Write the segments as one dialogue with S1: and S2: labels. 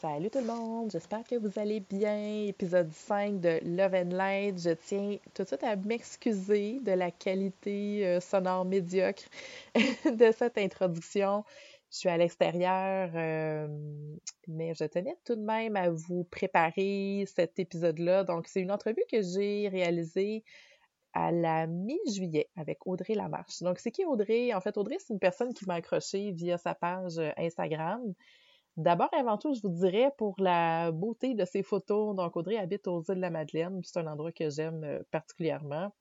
S1: Salut tout le monde, j'espère que vous allez bien. Épisode 5 de Love and Light. Je tiens tout de suite à m'excuser de la qualité euh, sonore médiocre de cette introduction. Je suis à l'extérieur, euh, mais je tenais tout de même à vous préparer cet épisode-là. Donc, c'est une entrevue que j'ai réalisée à la mi-juillet avec Audrey Lamarche. Donc, c'est qui Audrey? En fait, Audrey, c'est une personne qui m'a accroché via sa page euh, Instagram. D'abord, avant tout, je vous dirais pour la beauté de ses photos. Donc, Audrey habite aux îles de la Madeleine, c'est un endroit que j'aime euh, particulièrement.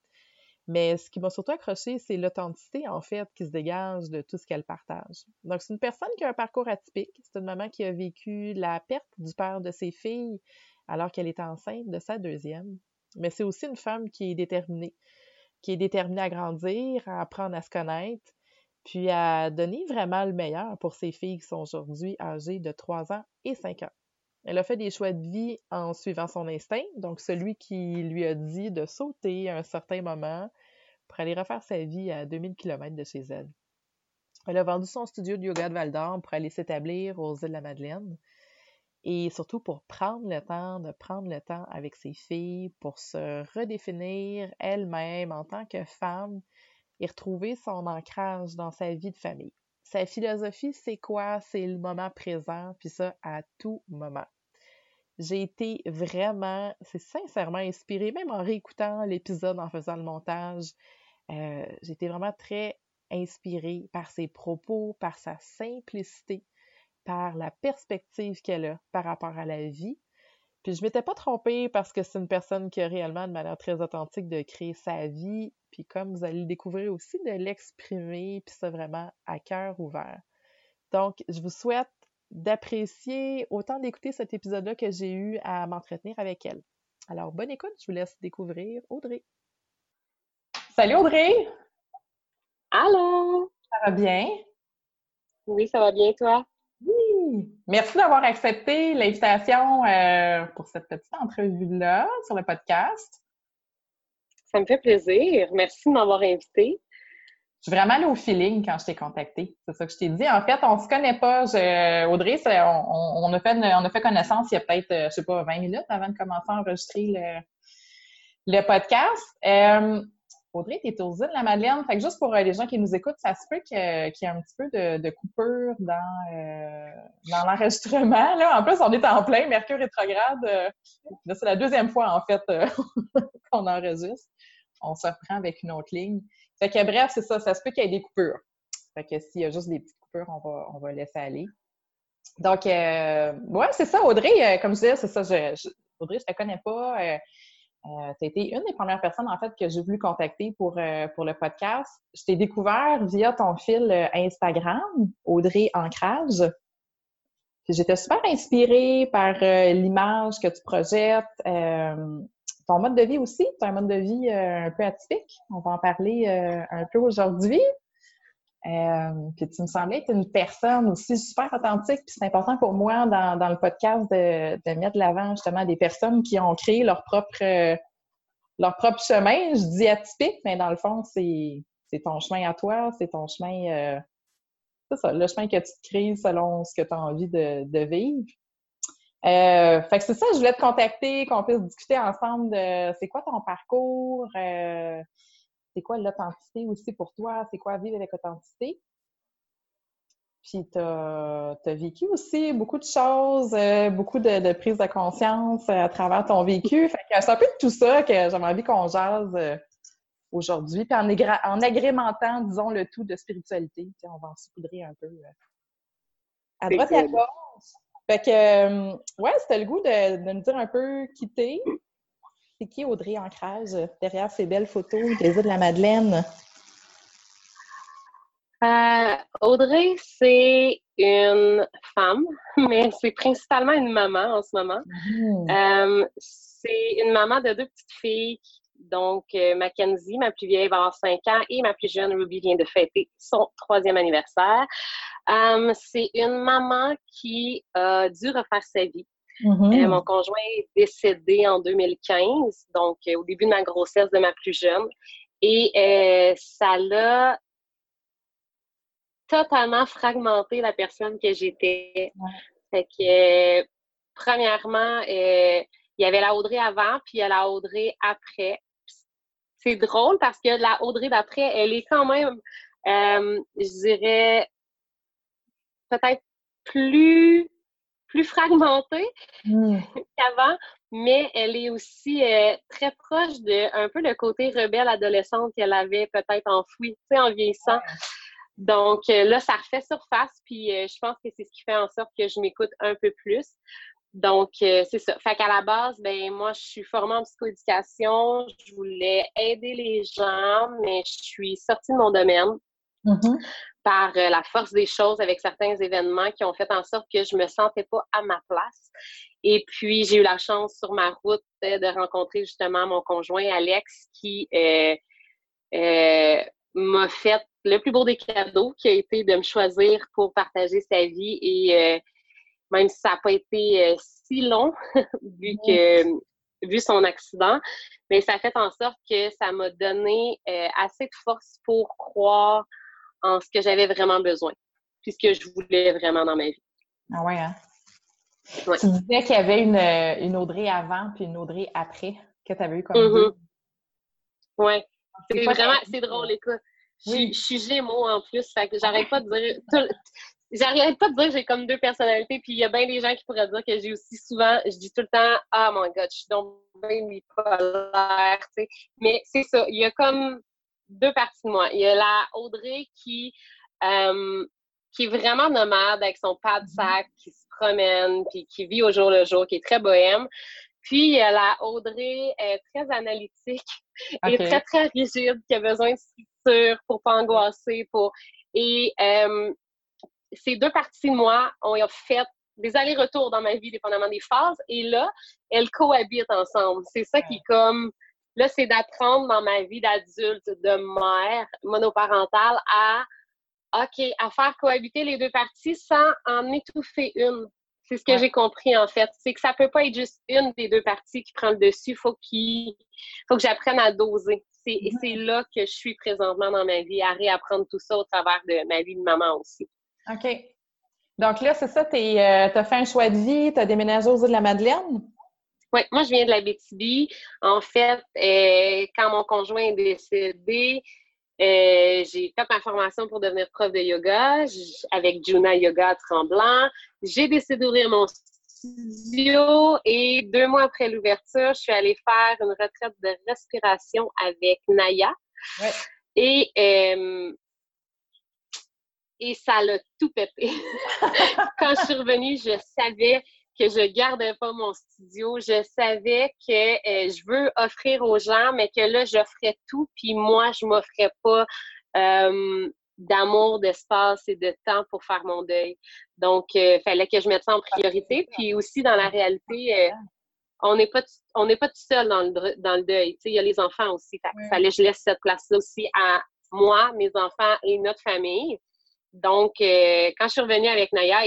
S1: Mais ce qui m'a surtout accroché, c'est l'authenticité, en fait, qui se dégage de tout ce qu'elle partage. Donc, c'est une personne qui a un parcours atypique. C'est une maman qui a vécu la perte du père de ses filles alors qu'elle était enceinte de sa deuxième mais c'est aussi une femme qui est déterminée, qui est déterminée à grandir, à apprendre à se connaître, puis à donner vraiment le meilleur pour ses filles qui sont aujourd'hui âgées de 3 ans et 5 ans. Elle a fait des choix de vie en suivant son instinct, donc celui qui lui a dit de sauter à un certain moment pour aller refaire sa vie à 2000 km de chez elle. Elle a vendu son studio de yoga de Val d'Or pour aller s'établir aux îles de la Madeleine et surtout pour prendre le temps de prendre le temps avec ses filles pour se redéfinir elle-même en tant que femme et retrouver son ancrage dans sa vie de famille. Sa philosophie, c'est quoi? C'est le moment présent, puis ça à tout moment. J'ai été vraiment, c'est sincèrement inspirée, même en réécoutant l'épisode, en faisant le montage. Euh, j'ai été vraiment très inspirée par ses propos, par sa simplicité, par la perspective qu'elle a par rapport à la vie. Puis je m'étais pas trompée parce que c'est une personne qui a réellement de manière très authentique de créer sa vie, puis comme vous allez le découvrir aussi, de l'exprimer, puis ça vraiment à cœur ouvert. Donc, je vous souhaite d'apprécier autant d'écouter cet épisode-là que j'ai eu à m'entretenir avec elle. Alors, bonne écoute, je vous laisse découvrir Audrey. Salut Audrey!
S2: Allô!
S1: Ça va bien?
S2: Oui, ça va bien, toi?
S1: Merci d'avoir accepté l'invitation euh, pour cette petite entrevue-là sur le podcast.
S2: Ça me fait plaisir. Merci de m'avoir invité.
S1: Je suis vraiment allée au feeling quand je t'ai contactée. C'est ça que je t'ai dit. En fait, on ne se connaît pas. Audrey, on, a fait, on a fait connaissance il y a peut-être, euh, je sais pas, 20 minutes avant de commencer à enregistrer le, le podcast. Euh, Audrey, tu es aux îles de la Madeleine. Fait que juste pour euh, les gens qui nous écoutent, ça se peut qu'il y ait un petit peu de, coupure dans, euh, l'enregistrement. En plus, on est en plein Mercure rétrograde. Euh, c'est la deuxième fois, en fait, qu'on enregistre. On se reprend avec une autre ligne. Fait que bref, c'est ça, ça se peut qu'il y ait des coupures. Fait que s'il y a juste des petites coupures, on va, on va laisser aller. Donc, ouais, c'est ça, Audrey, comme je disais, c'est ça, je, Audrey, je te connais pas. Euh, tu as été une des premières personnes, en fait, que j'ai voulu contacter pour, euh, pour le podcast. Je t'ai découvert via ton fil euh, Instagram, Audrey Ancrage. J'étais super inspirée par l'image que tu projettes, ton mode de vie aussi. Tu as un mode de vie un peu atypique. On va en parler un peu aujourd'hui. Euh, puis tu me semblais être une personne aussi super authentique, puis c'est important pour moi dans, dans le podcast de, de mettre de l'avant justement des personnes qui ont créé leur propre leur propre chemin. Je dis atypique, mais dans le fond, c'est ton chemin à toi, c'est ton chemin, euh, c'est ça, le chemin que tu te crées selon ce que tu as envie de, de vivre. Euh, fait que c'est ça, je voulais te contacter, qu'on puisse discuter ensemble de c'est quoi ton parcours, euh, c'est quoi l'authenticité aussi pour toi? C'est quoi vivre avec authenticité? Puis tu as, vécu aussi beaucoup de choses, euh, beaucoup de, de prise de conscience euh, à travers ton vécu. Fait que c'est un peu de tout ça que j'aimerais envie qu'on jase euh, aujourd'hui. Puis en, en, agrémentant, disons, le tout de spiritualité. on va en saupoudrer un peu à droite et à gauche. Fait que, ouais, c'était le goût de, de, nous dire un peu qui t'es. C'est qui Audrey Ancrage derrière ces belles photos des îles de la Madeleine?
S2: Euh, Audrey, c'est une femme, mais c'est principalement une maman en ce moment. Mmh. Euh, c'est une maman de deux petites filles. Donc, euh, Mackenzie, ma plus vieille, va avoir 5 ans et ma plus jeune, Ruby, vient de fêter son troisième anniversaire. c'est une maman qui a dû refaire sa vie. Mmh. mon conjoint est décédé en 2015, donc au début de ma grossesse de ma plus jeune. Et ça l'a totalement fragmenté la personne que j'étais. Fait que, premièrement, euh, il y avait la Audrey avant, puis il y a la Audrey après. C'est drôle parce que la Audrey d'après, elle est quand même, euh, je dirais, peut-être plus, plus fragmentée hmm. qu'avant, mais elle est aussi euh, très proche de un peu le côté rebelle adolescente qu'elle avait peut-être enfoui, tu sais, en vieillissant. Donc euh, là, ça refait surface, puis euh, je pense que c'est ce qui fait en sorte que je m'écoute un peu plus. Donc, c'est ça. Fait qu'à la base, ben moi, je suis formée en psychoéducation. Je voulais aider les gens, mais je suis sortie de mon domaine mm-hmm. Par la force des choses avec certains événements qui ont fait en sorte que je me sentais pas à ma place. Et puis, j'ai eu la chance sur ma route de rencontrer justement mon conjoint Alex qui m'a fait le plus beau des cadeaux qui a été de me choisir pour partager sa vie et euh, même si ça n'a pas été euh, si long vu que vu son accident, mais ça a fait en sorte que ça m'a donné euh, assez de force pour croire en ce que j'avais vraiment besoin, puis ce que je voulais vraiment dans ma vie.
S1: Ah ouais, hein? Tu disais qu'il y avait une, une, Audrey avant puis une Audrey après que tu avais eu comme mm-hmm.
S2: Oui. C'est vraiment, c'est drôle, écoute. Je, suis Gémeaux en plus, fait que j'arrête pas de dire. J'arrête pas de dire que j'ai comme deux personnalités, puis il y a bien des gens qui pourraient dire que j'ai aussi souvent, je dis tout le temps, ah mon god, je suis donc bien bipolaire, tu sais. Mais c'est ça, il y a comme deux parties de moi. Il y a la Audrey qui, euh, qui est vraiment nomade avec son pas de mm-hmm. sac, qui se promène, puis qui vit au jour le jour, qui est très bohème. Puis il y a la Audrey très analytique et très, très rigide, qui a besoin de pour pas angoisser, pour... Et euh, ces deux parties de moi ont fait des allers-retours dans ma vie, dépendamment des phases. Et là, elles cohabitent ensemble. C'est ça qui comme... Là, c'est d'apprendre dans ma vie d'adulte, de mère monoparentale à, OK, à faire cohabiter les deux parties sans en étouffer une. C'est ce que j'ai compris, en fait. C'est que ça peut pas être juste une des deux parties qui prend le dessus. Faut qu'il faut que j'apprenne à doser. Et c'est là que je suis présentement dans ma vie, à réapprendre tout ça au travers de ma vie de maman aussi.
S1: OK. Donc là, c'est ça, tu euh, as fait un choix de vie, tu as déménagé aux îles de la Madeleine?
S2: Oui, moi, je viens de la BTB. En fait, euh, quand mon conjoint est décédé, euh, j'ai fait ma formation pour devenir prof de yoga avec Juna Yoga Tremblant. J'ai décidé d'ouvrir mon studio et deux mois après l'ouverture, je suis allée faire une retraite de respiration avec Naya. Et, euh, et ça l'a tout pété. Quand je suis revenue, je savais que je gardais pas mon studio. Je savais que euh, je veux offrir aux gens, mais que là, j'offrais tout, puis moi, je m'offrais pas euh, d'amour, d'espace et de temps pour faire mon deuil. Donc, il euh, fallait que je mette ça en priorité. Puis aussi, dans la réalité, on n'est pas on n'est pas tout seul dans le, dans le deuil. il y a les enfants aussi. Il fallait que je laisse cette place-là aussi à moi, mes enfants et notre famille. Donc, euh, quand je suis revenue avec Naya,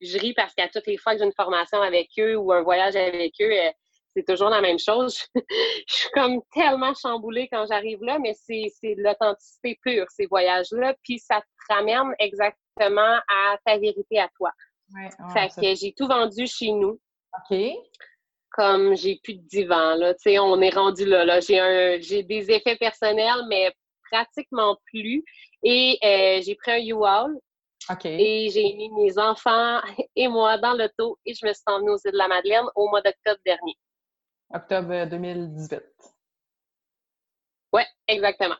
S2: je ris parce qu'à toutes les fois que j'ai une formation avec eux ou un voyage avec eux, c'est toujours la même chose. je suis comme tellement chamboulée quand j'arrive là, mais c'est de l'authenticité pure, ces voyages-là. Puis ça te ramène exactement à ta vérité à toi. Ouais, fait que j'ai tout vendu chez nous.
S1: OK.
S2: Comme j'ai plus de divan, là. Tu sais, on est rendu là. là. J'ai des effets personnels, mais pratiquement plus. Et euh, j'ai pris un U-Haul Et j'ai mis mes enfants et moi dans l'auto et je me suis emmenée aux îles de la Madeleine au mois d'octobre dernier.
S1: Octobre 2018.
S2: Oui, exactement.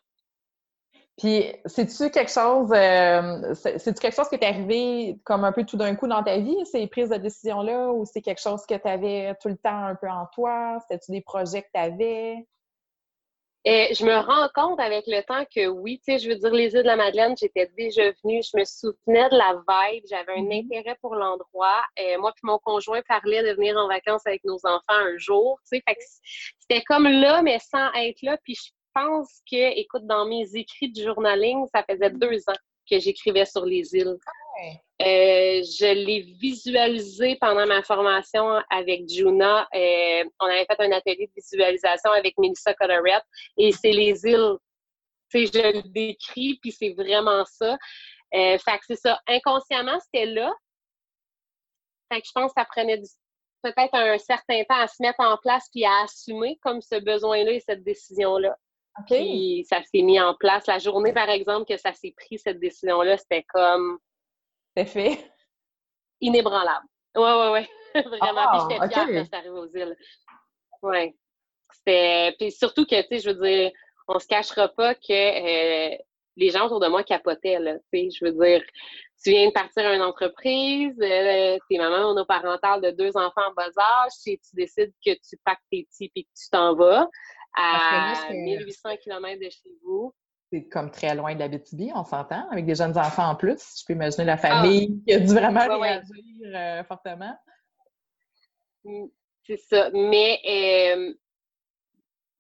S1: Puis, c'est-tu quelque chose, euh, c'est-tu quelque chose qui est arrivé comme un peu tout d'un coup dans ta vie, ces prises de décision-là, ou c'est quelque chose que tu avais tout le temps un peu en toi? C'était-tu des projets que tu avais?
S2: Et je me rends compte avec le temps que oui, tu sais, je veux dire, les îles de la Madeleine, j'étais déjà venue, je me souvenais de la vibe, j'avais un mm-hmm. intérêt pour l'endroit. Euh, moi puis mon conjoint parlait de venir en vacances avec nos enfants un jour, tu sais, fait que c'était comme là, mais sans être là. Puis je pense que, écoute, dans mes écrits de journaling, ça faisait deux ans que j'écrivais sur les îles. Euh, je l'ai visualisé pendant ma formation avec Juna. Euh, on avait fait un atelier de visualisation avec Melissa Colorette et c'est les îles. Tu sais, je le décris, puis c'est vraiment ça. Euh, fait que c'est ça. Inconsciemment, c'était là. Fait que je pense que ça prenait peut-être un certain temps à se mettre en place puis à assumer comme ce besoin-là et cette décision-là. Puis ça s'est mis en place. La journée, par exemple, que ça s'est pris, cette décision-là, c'était comme.
S1: C'est fait?
S2: Inébranlable. Ouais, ouais, ouais. Vraiment. puis j'étais fière quand c'est arrivé aux îles. Ouais. C'était. Puis surtout que, tu sais, je veux dire, on se cachera pas que euh, les gens autour de moi capotaient, là. Tu sais, je veux dire, tu viens de partir à une entreprise, euh, t'es maman monoparentale de deux enfants en bas âge, et tu décides que tu packs tes petits et que tu t'en vas à 1800 km de chez vous.
S1: C'est comme très loin de la BTB, on s'entend, avec des jeunes enfants en plus. Je peux imaginer la ah. famille qui a dû vraiment réagir euh, fortement.
S2: Mm, c'est ça. Mais, euh,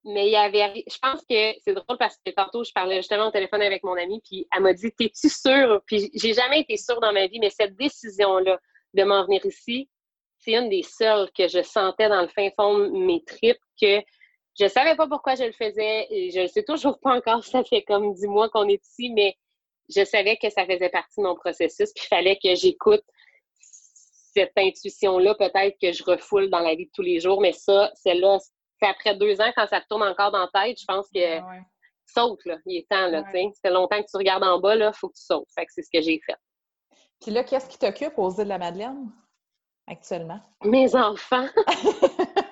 S2: mais il y avait. Je pense que c'est drôle parce que tantôt, je parlais justement au téléphone avec mon amie, puis elle m'a dit T'es-tu sûre? Puis j'ai jamais été sûre dans ma vie, mais cette décision-là de m'en venir ici, c'est une des seules que je sentais dans le fin fond de mes tripes que je savais pas pourquoi je le faisais. Et je ne sais toujours pas encore. Ça fait comme dix mois qu'on est ici, mais je savais que ça faisait partie de mon processus. Puis il fallait que j'écoute cette intuition-là, peut-être que je refoule dans la vie de tous les jours. Mais ça, celle-là, c'est après deux ans, quand ça tourne encore dans la tête, je pense que saute, là. Il est temps, là. Ouais. Ça fait longtemps que tu regardes en bas, là, il faut que tu sautes. Fait que c'est ce que j'ai fait.
S1: Puis là, qu'est-ce qui t'occupe aux îles de la Madeleine actuellement?
S2: Mes enfants.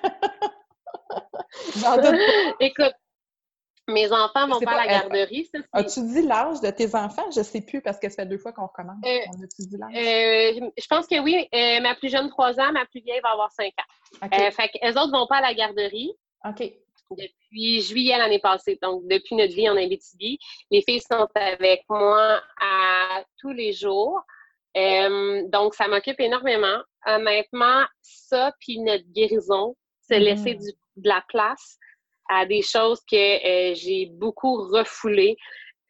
S2: Écoute, mes enfants vont pas à la garderie.
S1: As-tu dit l'âge de tes enfants? Je ne sais plus parce que ça fait deux fois qu'on recommence.
S2: Euh, On a-tu dit l'âge? Euh, je pense que oui. Euh, ma plus jeune, 3 ans. Ma plus vieille va avoir 5 ans. Okay. fait qu'elles autres vont pas à la garderie.
S1: OK.
S2: Depuis juillet l'année passée. Donc, depuis notre vie en Abitibi. Les filles sont avec moi à tous les jours. donc, ça m'occupe énormément. Honnêtement, ça, puis notre guérison, se laisser mm. du de la place à des choses que euh, j'ai beaucoup refoulées.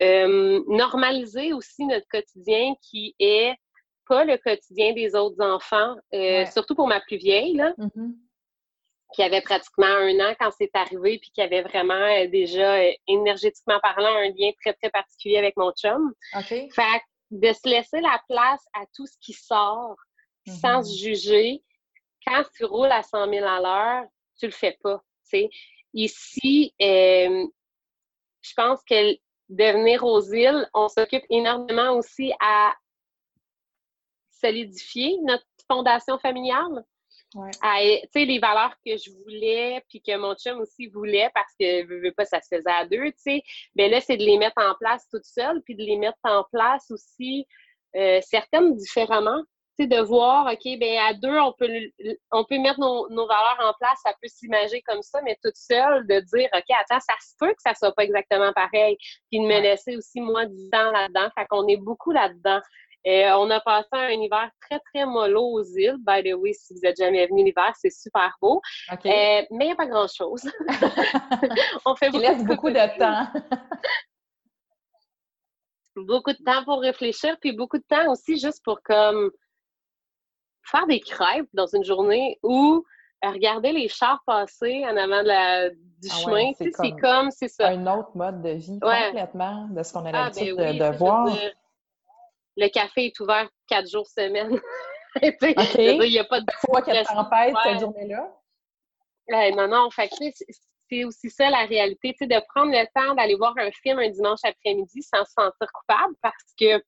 S2: Euh, normaliser aussi notre quotidien qui est pas le quotidien des autres enfants, euh, surtout pour ma plus vieille, là, mm-hmm. qui avait pratiquement un an quand c'est arrivé, puis qui avait vraiment déjà, énergétiquement parlant, un lien très, très particulier avec mon chum.
S1: Fait
S2: de se laisser la place à tout ce qui sort sans mm-hmm. se juger. Quand tu roules à 100 000 à l'heure, tu le fais pas. Ici, euh, je pense que de venir aux îles, on s'occupe énormément aussi à solidifier notre fondation familiale. Ouais. les valeurs que je voulais, puis que mon chum aussi voulait, parce que veux, veux pas, ça se faisait à deux, tu sais. Ben là, c'est de les mettre en place toute seule, puis de les mettre en place aussi, euh, certaines différemment de voir, OK, ben à deux, on peut, on peut mettre nos, valeurs en place, ça peut s'imaginer comme ça, mais toute seule, de dire, OK, attends, ça se peut que ça soit pas exactement pareil, puis de me laisser aussi, moi, du temps là-dedans. Fait qu'on est beaucoup là-dedans. Euh, on a passé un hiver très, très mollo aux îles. By the way, si vous êtes jamais venu l'hiver, c'est super beau. Euh, mais il n'y a pas grand-chose.
S1: on fait beaucoup, laisse beaucoup de temps.
S2: beaucoup de temps pour réfléchir, puis beaucoup de temps aussi juste pour comme faire des crêpes dans une journée ou euh, regarder les chars passer en avant de la, du ah chemin, c'est comme, c'est ça.
S1: Un autre mode de vie complètement de ce qu'on a ah, l'habitude ben de, voir.
S2: le café est ouvert quatre jours semaine.
S1: il n'y a pas de fois qu'elle tempête cette journée-là?
S2: non, non, fait c'est aussi ça la réalité, de prendre le temps d'aller voir un film un dimanche après-midi sans se sentir coupable parce que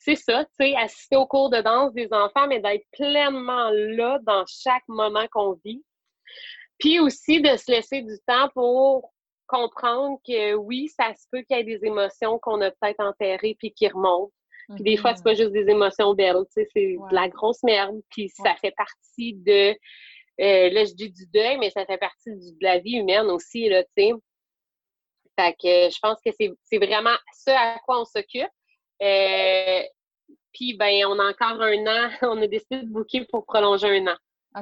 S2: c'est ça, tu sais, assister aux cours de danse des enfants, mais d'être pleinement là dans chaque moment qu'on vit. Puis aussi de se laisser du temps pour comprendre que oui, ça se peut qu'il y ait des émotions qu'on a peut-être enterrées puis qui remontent. Puis des fois, c'est pas mm-hmm. juste des émotions belles, tu sais, c'est de la grosse merde. Puis ça fait partie de, euh, là, je dis du deuil, mais ça fait partie de la vie humaine aussi, là, tu sais. Fait que je pense que c'est vraiment ce à quoi on s'occupe. Euh, puis, ben, on a encore un an. On a décidé de booker pour prolonger un an.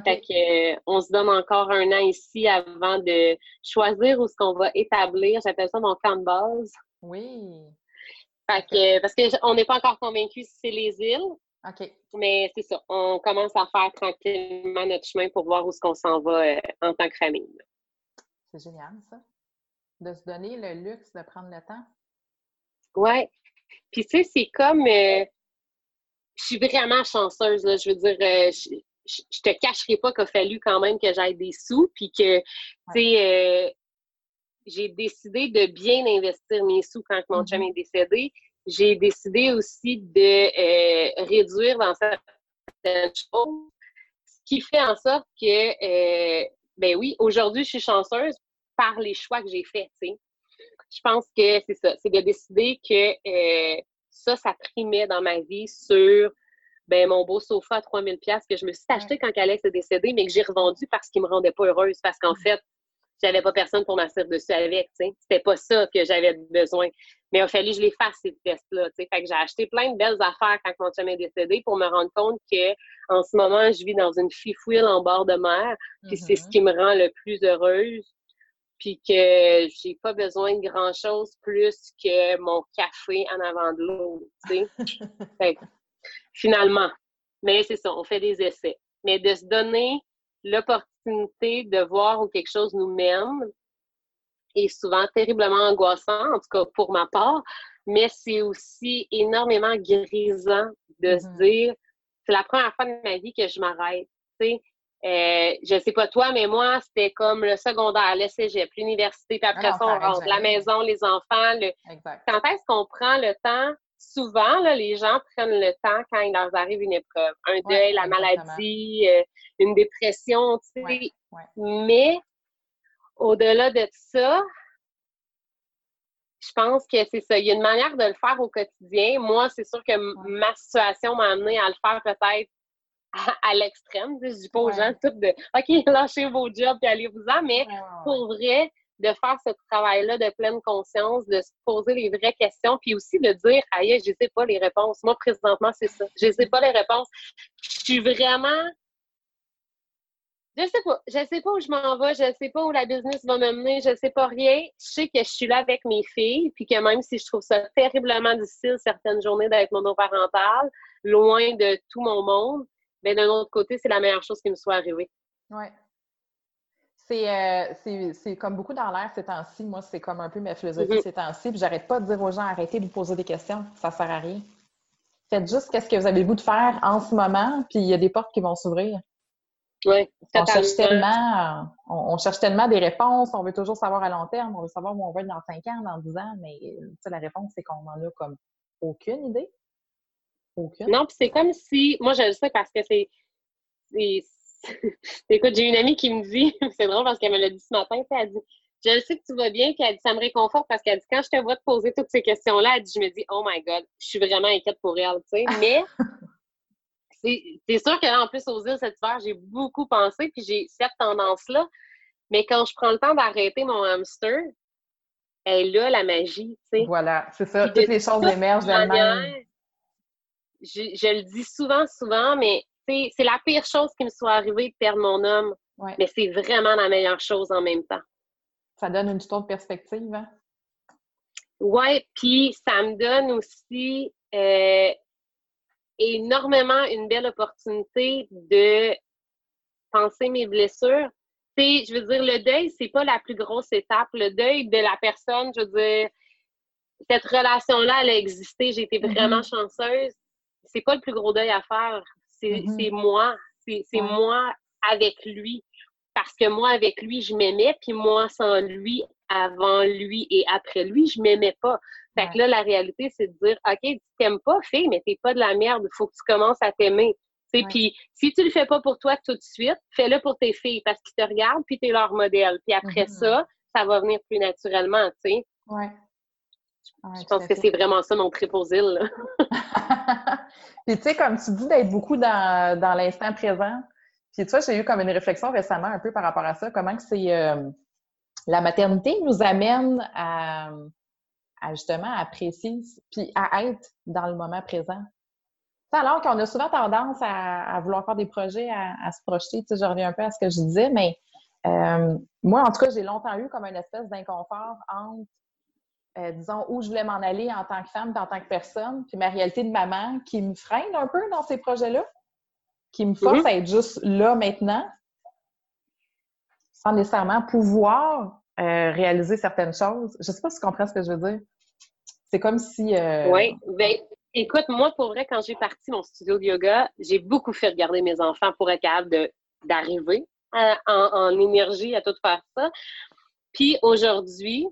S2: Fait que, euh, on se donne encore un an ici avant de choisir où ce qu'on va établir. J'appelle ça mon camp de base.
S1: Oui.
S2: Fait que, parce qu'on n'est pas encore convaincu si c'est les îles.
S1: OK.
S2: Mais c'est ça. On commence à faire tranquillement notre chemin pour voir où ce qu'on s'en va euh, en tant que famille.
S1: C'est génial, ça. De se donner le luxe de prendre le temps.
S2: Ouais. Puis, tu sais, c'est comme. Euh, je suis vraiment chanceuse, là. Je veux dire, euh, je, te cacherai pas qu'il a fallu quand même que j'aille des sous, puis que, tu sais, euh, j'ai décidé de bien investir mes sous quand mon chum mm-hmm. est décédé. J'ai décidé aussi de réduire dans certaines choses, ce qui fait en sorte que, ben oui, aujourd'hui, je suis chanceuse par les choix que j'ai faits, tu sais je pense que c'est ça, c'est de décider que euh, ça, ça primait dans ma vie sur ben, mon beau sofa à 3000 pièces que je me suis acheté quand Alex est décédé, mais que j'ai revendu parce qu'il me rendait pas heureuse, parce qu'en mm. fait, j'avais pas personne pour m'asseoir dessus avec, tu. C'était pas ça que j'avais besoin. Mais il a fallu que je les fasse, ces tests-là. Fait que j'ai acheté plein de belles affaires quand mon chum est décédé pour me rendre compte que, en ce moment, je vis dans une fifouille en bord de mer, puis c'est ce mm-hmm. qui me rend le plus heureuse puis que j'ai pas besoin de grand-chose plus que mon café en avant de l'autre, tu sais. finalement, mais c'est ça, on fait des essais. Mais de se donner l'opportunité de voir où quelque chose nous mène est souvent terriblement angoissant, en tout cas pour ma part, mais c'est aussi énormément grisant de se mm-hmm. dire c'est la première fois de ma vie que je m'arrête. Euh, je sais pas toi, mais moi, c'était comme le secondaire, le cégep, l'université, puis après ah ça, on rentre la maison, les enfants. Le... Quand est-ce qu'on prend le temps? Souvent, là, les gens prennent le temps quand il leur arrive une épreuve. Un deuil, la maladie, euh, une dépression, tu sais. Mais au-delà de ça, je pense que c'est ça. Il y a une manière de le faire au quotidien. Moi, c'est sûr que ma situation m'a amené à le faire peut-être à, l'extrême. Je dis pas aux gens tout de OK, lâchez vos jobs et allez-vous-en, mais pour vrai, de faire ce travail-là de pleine conscience, de se poser les vraies questions, puis aussi de dire Aïe, je sais pas les réponses. Moi, présentement, c'est ça. Je sais pas les réponses. Je suis vraiment. Je sais pas. Je sais pas où je m'en vais. Je sais pas où la business va me mener. Je sais pas rien. Je sais que je suis là avec mes filles, puis que même si je trouve ça terriblement difficile certaines journées d'être monoparentale, loin de tout mon monde, mais d'un autre côté, c'est la meilleure chose qui me soit arrivée.
S1: Oui. Euh, c'est comme beaucoup dans l'air ces temps-ci. Moi, c'est comme un peu ma philosophie mm-hmm. ces temps-ci. Puis j'arrête pas de dire aux gens arrêtez de vous poser des questions. Ça sert à rien. Faites juste ce que vous avez le goût de faire en ce moment, puis il y a des portes qui vont s'ouvrir.
S2: Oui,
S1: on cherche tellement, on, cherche tellement des réponses, on veut toujours savoir à long terme, on veut savoir où on va être dans 5 ans, dans 10 ans, mais la réponse, c'est qu'on n'en a comme aucune idée.
S2: Non, puis c'est comme si. Moi, je le sais parce que c'est. Écoute, j'ai une amie qui me dit, c'est drôle parce qu'elle me l'a dit ce matin, elle dit Je le sais que tu vas bien, puis elle dit Ça me réconforte parce qu'elle dit Quand je te vois te poser toutes ces questions-là, elle dit Je me dis Oh my God, je suis vraiment inquiète pour elle, tu sais. Mais c'est sûr que en plus, aux îles cet hiver, j'ai beaucoup pensé, puis j'ai cette tendance-là. Mais quand je prends le temps d'arrêter mon hamster, elle a la magie, tu sais.
S1: Voilà, c'est ça. Toutes les choses émergent d'elles-mêmes
S2: je, le dis souvent, souvent, mais c'est la pire chose qui me soit arrivée de perdre mon homme. Mais c'est vraiment la meilleure chose en même temps.
S1: Ça donne une autre perspective, hein?
S2: Oui, puis ça me donne aussi euh, énormément une belle opportunité de penser mes blessures. je veux dire, le deuil, c'est pas la plus grosse étape. Le deuil de la personne, je veux dire, cette relation-là, elle a existé. J'ai été mm-hmm. vraiment chanceuse c'est pas le plus gros deuil à faire. C'est mm-hmm. moi. C'est moi avec lui. Parce que moi, avec lui, je m'aimais, puis moi, sans lui, avant lui et après lui, je m'aimais pas. Fait que là, la réalité, c'est de dire, OK, tu t'aimes pas, fille, mais t'es pas de la merde. Il faut que tu commences à t'aimer. Puis si tu le fais pas pour toi tout de suite, fais-le pour tes filles parce qu'ils te regardent, puis tu es leur modèle. Puis après mm-hmm. ça, ça va venir plus naturellement, tu sais.
S1: Ouais.
S2: Je pense que c'est vraiment ça mon trip aux îles.
S1: puis tu sais, comme tu dis d'être beaucoup dans, dans l'instant présent, puis tu vois, j'ai eu comme une réflexion récemment un peu par rapport à ça, comment que c'est euh, la maternité nous amène à, à, justement apprécier puis à être dans le moment présent. alors qu'on a souvent tendance à, vouloir faire des projets, à, se projeter, tu sais, je reviens un peu à ce que je disais, mais euh, moi, en tout cas, j'ai longtemps eu comme une espèce d'inconfort entre, euh, disons, où je voulais m'en aller en tant que femme, en tant que personne, puis ma réalité de maman qui me freine un peu dans ces projets-là qui me force mhm. à être juste là maintenant, sans nécessairement pouvoir euh, réaliser certaines choses. Je ne sais pas si tu comprends ce que je veux dire. C'est comme si.
S2: Euh, oui. Ben, écoute, moi, pour vrai, quand j'ai parti mon studio de yoga, j'ai beaucoup fait regarder mes enfants pour être capable d'arriver en, en, énergie à tout faire ça. Puis aujourd'hui,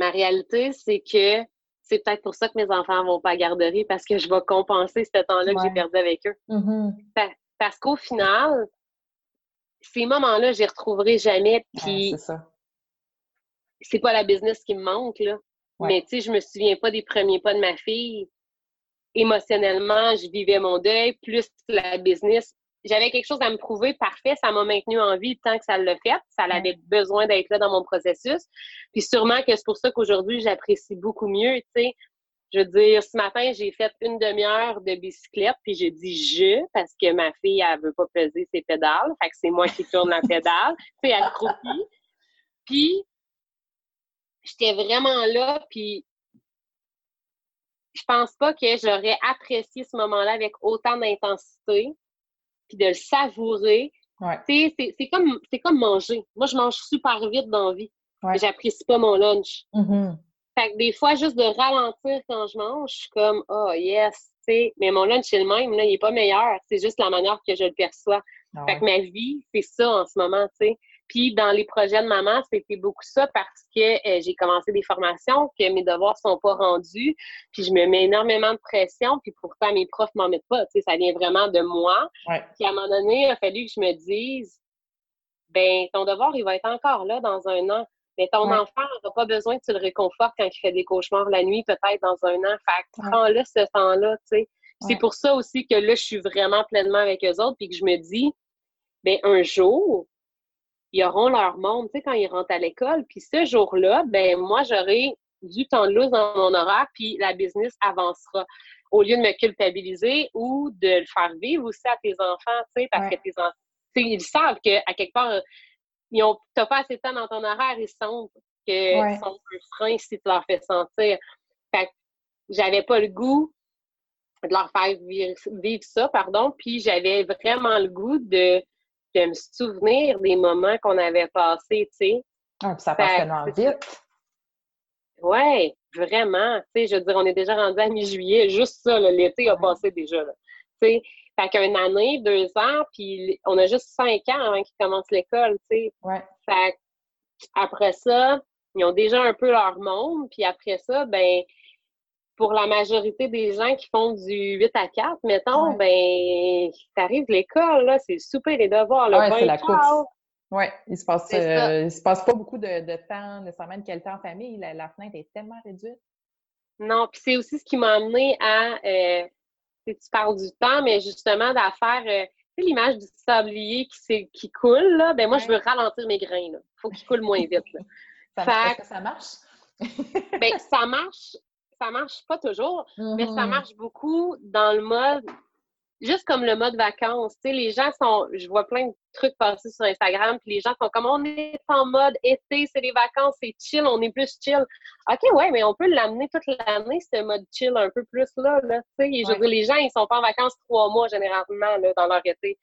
S2: ma réalité, c'est que c'est peut-être pour ça que mes enfants vont pas à garderie parce que je vais compenser ce temps-là que j'ai perdu avec eux.
S1: Mm-hmm.
S2: Parce qu'au final, ces moments-là, je les retrouverai jamais. Puis c'est pas la business qui me manque, là. Mais tu sais, je me souviens pas des premiers pas de ma fille. Émotionnellement, je vivais mon deuil, plus la business j'avais quelque chose à me prouver, parfait, ça m'a maintenu en vie tant que ça l'a fait. Ça avait besoin d'être là dans mon processus. Puis sûrement que c'est pour ça qu'aujourd'hui, j'apprécie beaucoup mieux, tu sais. Je veux dire, ce matin, j'ai fait une demi-heure de bicyclette, puis j'ai dit je parce que ma fille, elle veut pas peser ses pédales. Fait que c'est moi qui tourne la pédale. Tu sais, elle croupit. Puis, j'étais vraiment là, puis je pense pas que j'aurais apprécié ce moment-là avec autant d'intensité puis de le savourer. C'est comme, comme manger. Moi, je mange super vite dans la vie. Ouais. J'apprécie pas mon lunch.
S1: Mm-hmm.
S2: Fait que des fois, juste de ralentir quand je mange, je suis comme, oh yes, sais. mais mon lunch est le même, là, il est pas meilleur. C'est juste la manière que je le perçois. Ah fait que ma vie, c'est ça en ce moment, tu sais. Puis dans les projets de maman, c'était beaucoup ça parce que euh, j'ai commencé des formations, que mes devoirs sont pas rendus, puis je me mets énormément de pression, puis pourtant mes profs m'en mettent pas, tu sais, ça vient vraiment de moi. Puis à un moment donné, il a fallu que je me dise, ben ton devoir, il va être encore là dans un an. Mais ton enfant n'aura pas besoin que tu le réconfortes quand il fait des cauchemars la nuit, peut-être dans un an. Fait que prends-le ce temps-là, tu sais. C'est pour ça aussi que là, je suis vraiment pleinement avec eux autres, puis que je me dis, ben un jour, ils auront leur monde, tu sais, quand ils rentrent à l'école. Puis ce jour-là, ben moi, j'aurai du temps de loose dans mon horaire, puis la business avancera. Au lieu de me culpabiliser ou de le faire vivre aussi à tes enfants, tu sais, parce que tes enfants, ils savent qu'à quelque part, ils ont, t'as pas assez de temps dans ton horaire, ils sentent que ouais. sont un frein si tu leur fais sentir. Fait que j'avais pas le goût de leur faire vivre, vivre ça, pardon, puis j'avais vraiment le goût de de me souvenir des moments qu'on avait passés, tu sais.
S1: Ah, ça passe tellement vite.
S2: Oui, vraiment. Tu sais, je veux dire, on est déjà rendu à mi-juillet. Juste ça, l'été a passé déjà. Là. Tu sais, fait qu'une année, deux ans, puis on a juste cinq ans avant qu'ils commencent l'école, tu sais.
S1: Ouais.
S2: Fait après ça, ils ont déjà un peu leur monde, puis après ça, ben pour la majorité des gens qui font du 8 à 4, mettons, ben, t'arrives de l'école, là, c'est souper les devoirs, le
S1: ouais, c'est la course. Oui, il se passe euh, il se passe pas beaucoup de, de, temps, nécessairement de quel temps en famille. La, fenêtre est tellement réduite.
S2: Non, puis c'est aussi ce qui m'a amené à euh, tu parles du temps, mais justement d'affaire euh, tu sais, l'image du sablier qui, qui coule, là, ben moi, je veux ralentir mes grains. Il faut qu'il coule moins vite. Là.
S1: ça, que ça marche?
S2: ben, ça marche ça marche pas toujours, mais ça mm-hmm. marche beaucoup dans le mode, juste comme le mode vacances. Tu sais, les gens sont, je vois plein de trucs passer sur Instagram, puis les gens sont comme on est en mode été, c'est les vacances, c'est chill, on est plus chill. OK, ouais, mais on peut l'amener toute l'année, ce mode chill un peu plus là. là tu sais, je veux dire, les gens, ils sont pas en vacances trois mois généralement là, dans leur été.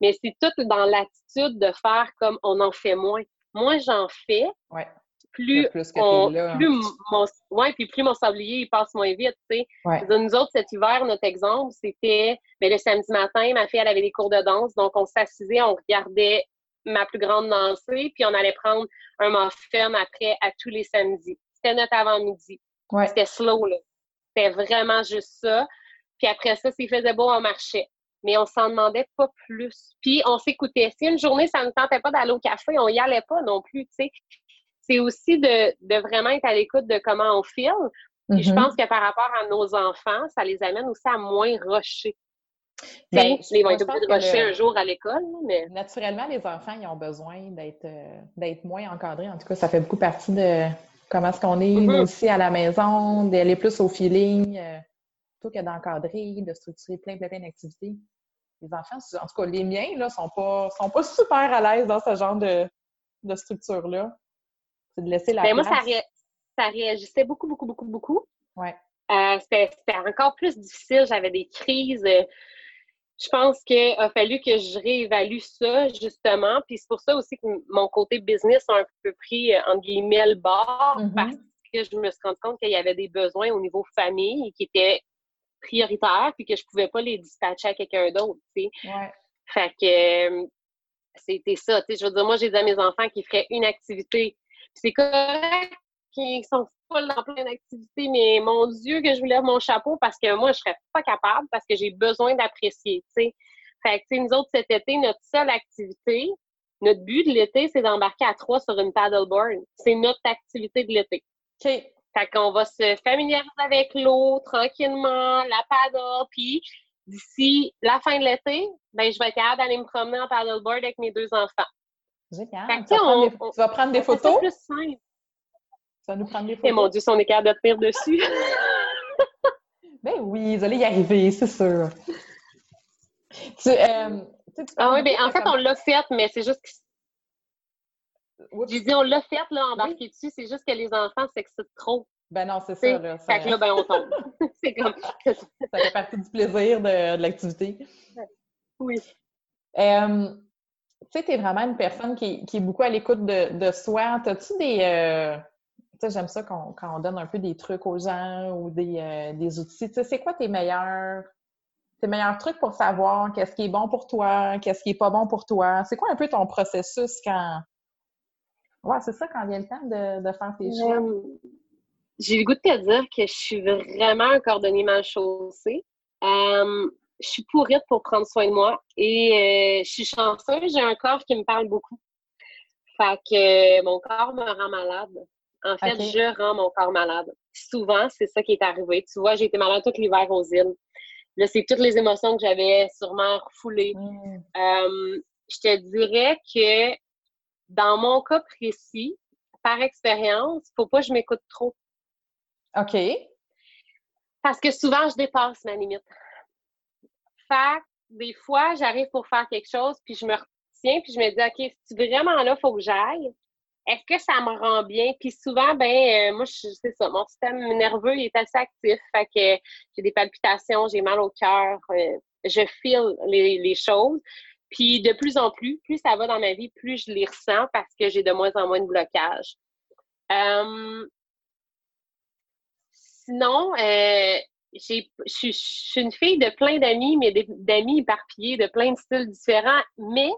S2: Mais c'est tout dans l'attitude de faire comme on en fait moins. Moi, j'en fais.
S1: Ouais
S2: plus, on, plus mon, ouais, puis plus mon sablier il passe moins vite, tu sais. Nous autres, cet hiver, notre exemple, c'était mais ben, le samedi matin, ma fille, elle avait des cours de danse, donc on s'assisait, on regardait ma plus grande danser, puis on allait prendre un muffin après à tous les samedis. C'était notre avant-midi. C'était slow, là. C'était vraiment juste ça. Puis après ça, s'il faisait beau, on marchait. Mais on s'en demandait pas plus. Puis on s'écoutait. Si une journée, ça ne tentait pas d'aller au café, on y allait pas non plus, tu sais. C'est aussi de, de, vraiment être à l'écoute de comment on file. Puis je mm-hmm. pense que par rapport à nos enfants, ça les amène aussi à moins rusher. Ben, ils vont être obligés de rusher un jour à l'école, mais...
S1: Naturellement, les enfants, ils ont besoin d'être euh, d'être moins encadrés. En tout cas, ça fait beaucoup partie de comment est-ce qu'on est, mm-hmm. aussi à la maison, d'aller plus au feeling, euh, plutôt que d'encadrer, de structurer plein, plein, plein d'activités. Les enfants, en tout cas, les miens, là, sont pas, sont pas super à l'aise dans ce genre de, de structure-là. C'est de laisser la
S2: ben, Moi, ça, ça réagissait beaucoup, beaucoup, beaucoup, beaucoup.
S1: Ouais.
S2: Euh, c'était encore plus difficile. J'avais des crises. Euh, je pense qu'il a fallu que je réévalue ça, justement. Puis c'est pour ça aussi que mon côté business a un peu pris, euh, entre guillemets, le bord, mm-hmm. parce que je me suis rendu compte qu'il y avait des besoins au niveau famille qui étaient prioritaires, puis que je pouvais pas les dispatcher à quelqu'un d'autre, tu sais.
S1: Ouais.
S2: Fait que c'était ça, tu sais. Je veux dire, moi, j'ai dit à mes enfants qu'ils feraient une activité. C'est correct qui sont full dans plein d'activités, mais mon Dieu, que je vous lève mon chapeau parce que moi, je serais pas capable parce que j'ai besoin d'apprécier, tu sais. Fait que, nous autres, cet été, notre seule activité, notre but de l'été, c'est d'embarquer à trois sur une paddleboard. C'est notre activité de l'été.
S1: OK.
S2: Fait qu'on va se familiariser avec l'eau tranquillement, la paddle, puis d'ici la fin de l'été, ben, je vais être capable d'aller me promener en paddleboard avec mes deux enfants.
S1: Génial. tu, vas prendre des photos?
S2: plus simple.
S1: Ça nous prendre des photos.
S2: Et mon Dieu, si on est capable de tenir dessus.
S1: ben oui, vous allez y arriver, c'est sûr.
S2: Tu, euh, ah oui, ben en fait, on l'a fait, mais c'est juste que. J'ai dit, on l'a fait, là, embarquer dessus, c'est juste que les enfants s'excitent trop.
S1: Ben non, c'est ça, là.
S2: Fait que là, ben on tombe. c'est comme.
S1: ça fait partie du plaisir de, l'activité.
S2: Oui.
S1: Euh, tu sais, tu es vraiment une personne qui, est beaucoup à l'écoute de, soi. As-tu des. Euh, j'aime ça quand, on donne un peu des trucs aux gens ou des, euh, des outils. c'est quoi tes meilleurs, tes meilleurs trucs pour savoir qu'est-ce qui est bon pour toi, qu'est-ce qui est pas bon pour toi? C'est quoi un peu ton processus quand. Ouais, c'est ça, quand vient le temps de, faire tes choix?
S2: J'ai le goût de te dire que je suis vraiment un cordonnier mal chaussé. Je suis pourrite pour prendre soin de moi et euh, je suis chanceuse, j'ai un corps qui me parle beaucoup. Fait que euh, mon corps me rend malade. En fait, je rends mon corps malade. Souvent, c'est ça qui est arrivé. Tu vois, j'ai été malade tout l'hiver aux îles. Là, c'est toutes les émotions que j'avais sûrement refoulées. Mm. Euh, je te dirais que dans mon cas précis, par expérience, faut pas que je m'écoute trop.
S1: OK.
S2: Parce que souvent, je dépasse ma limite. Des fois, j'arrive pour faire quelque chose, puis je me retiens, puis je me dis, OK, si vraiment là, il faut que j'aille, est-ce que ça me rend bien? Puis souvent, ben, euh, moi, c'est ça, mon système nerveux est assez actif. Fait que j'ai des palpitations, j'ai mal au cœur, euh, je file les, choses. Puis de plus en plus, plus ça va dans ma vie, plus je les ressens parce que j'ai de moins en moins de blocage. Euh, sinon, je suis une fille de plein d'amis, mais d'amis éparpillés, de plein de styles différents, mais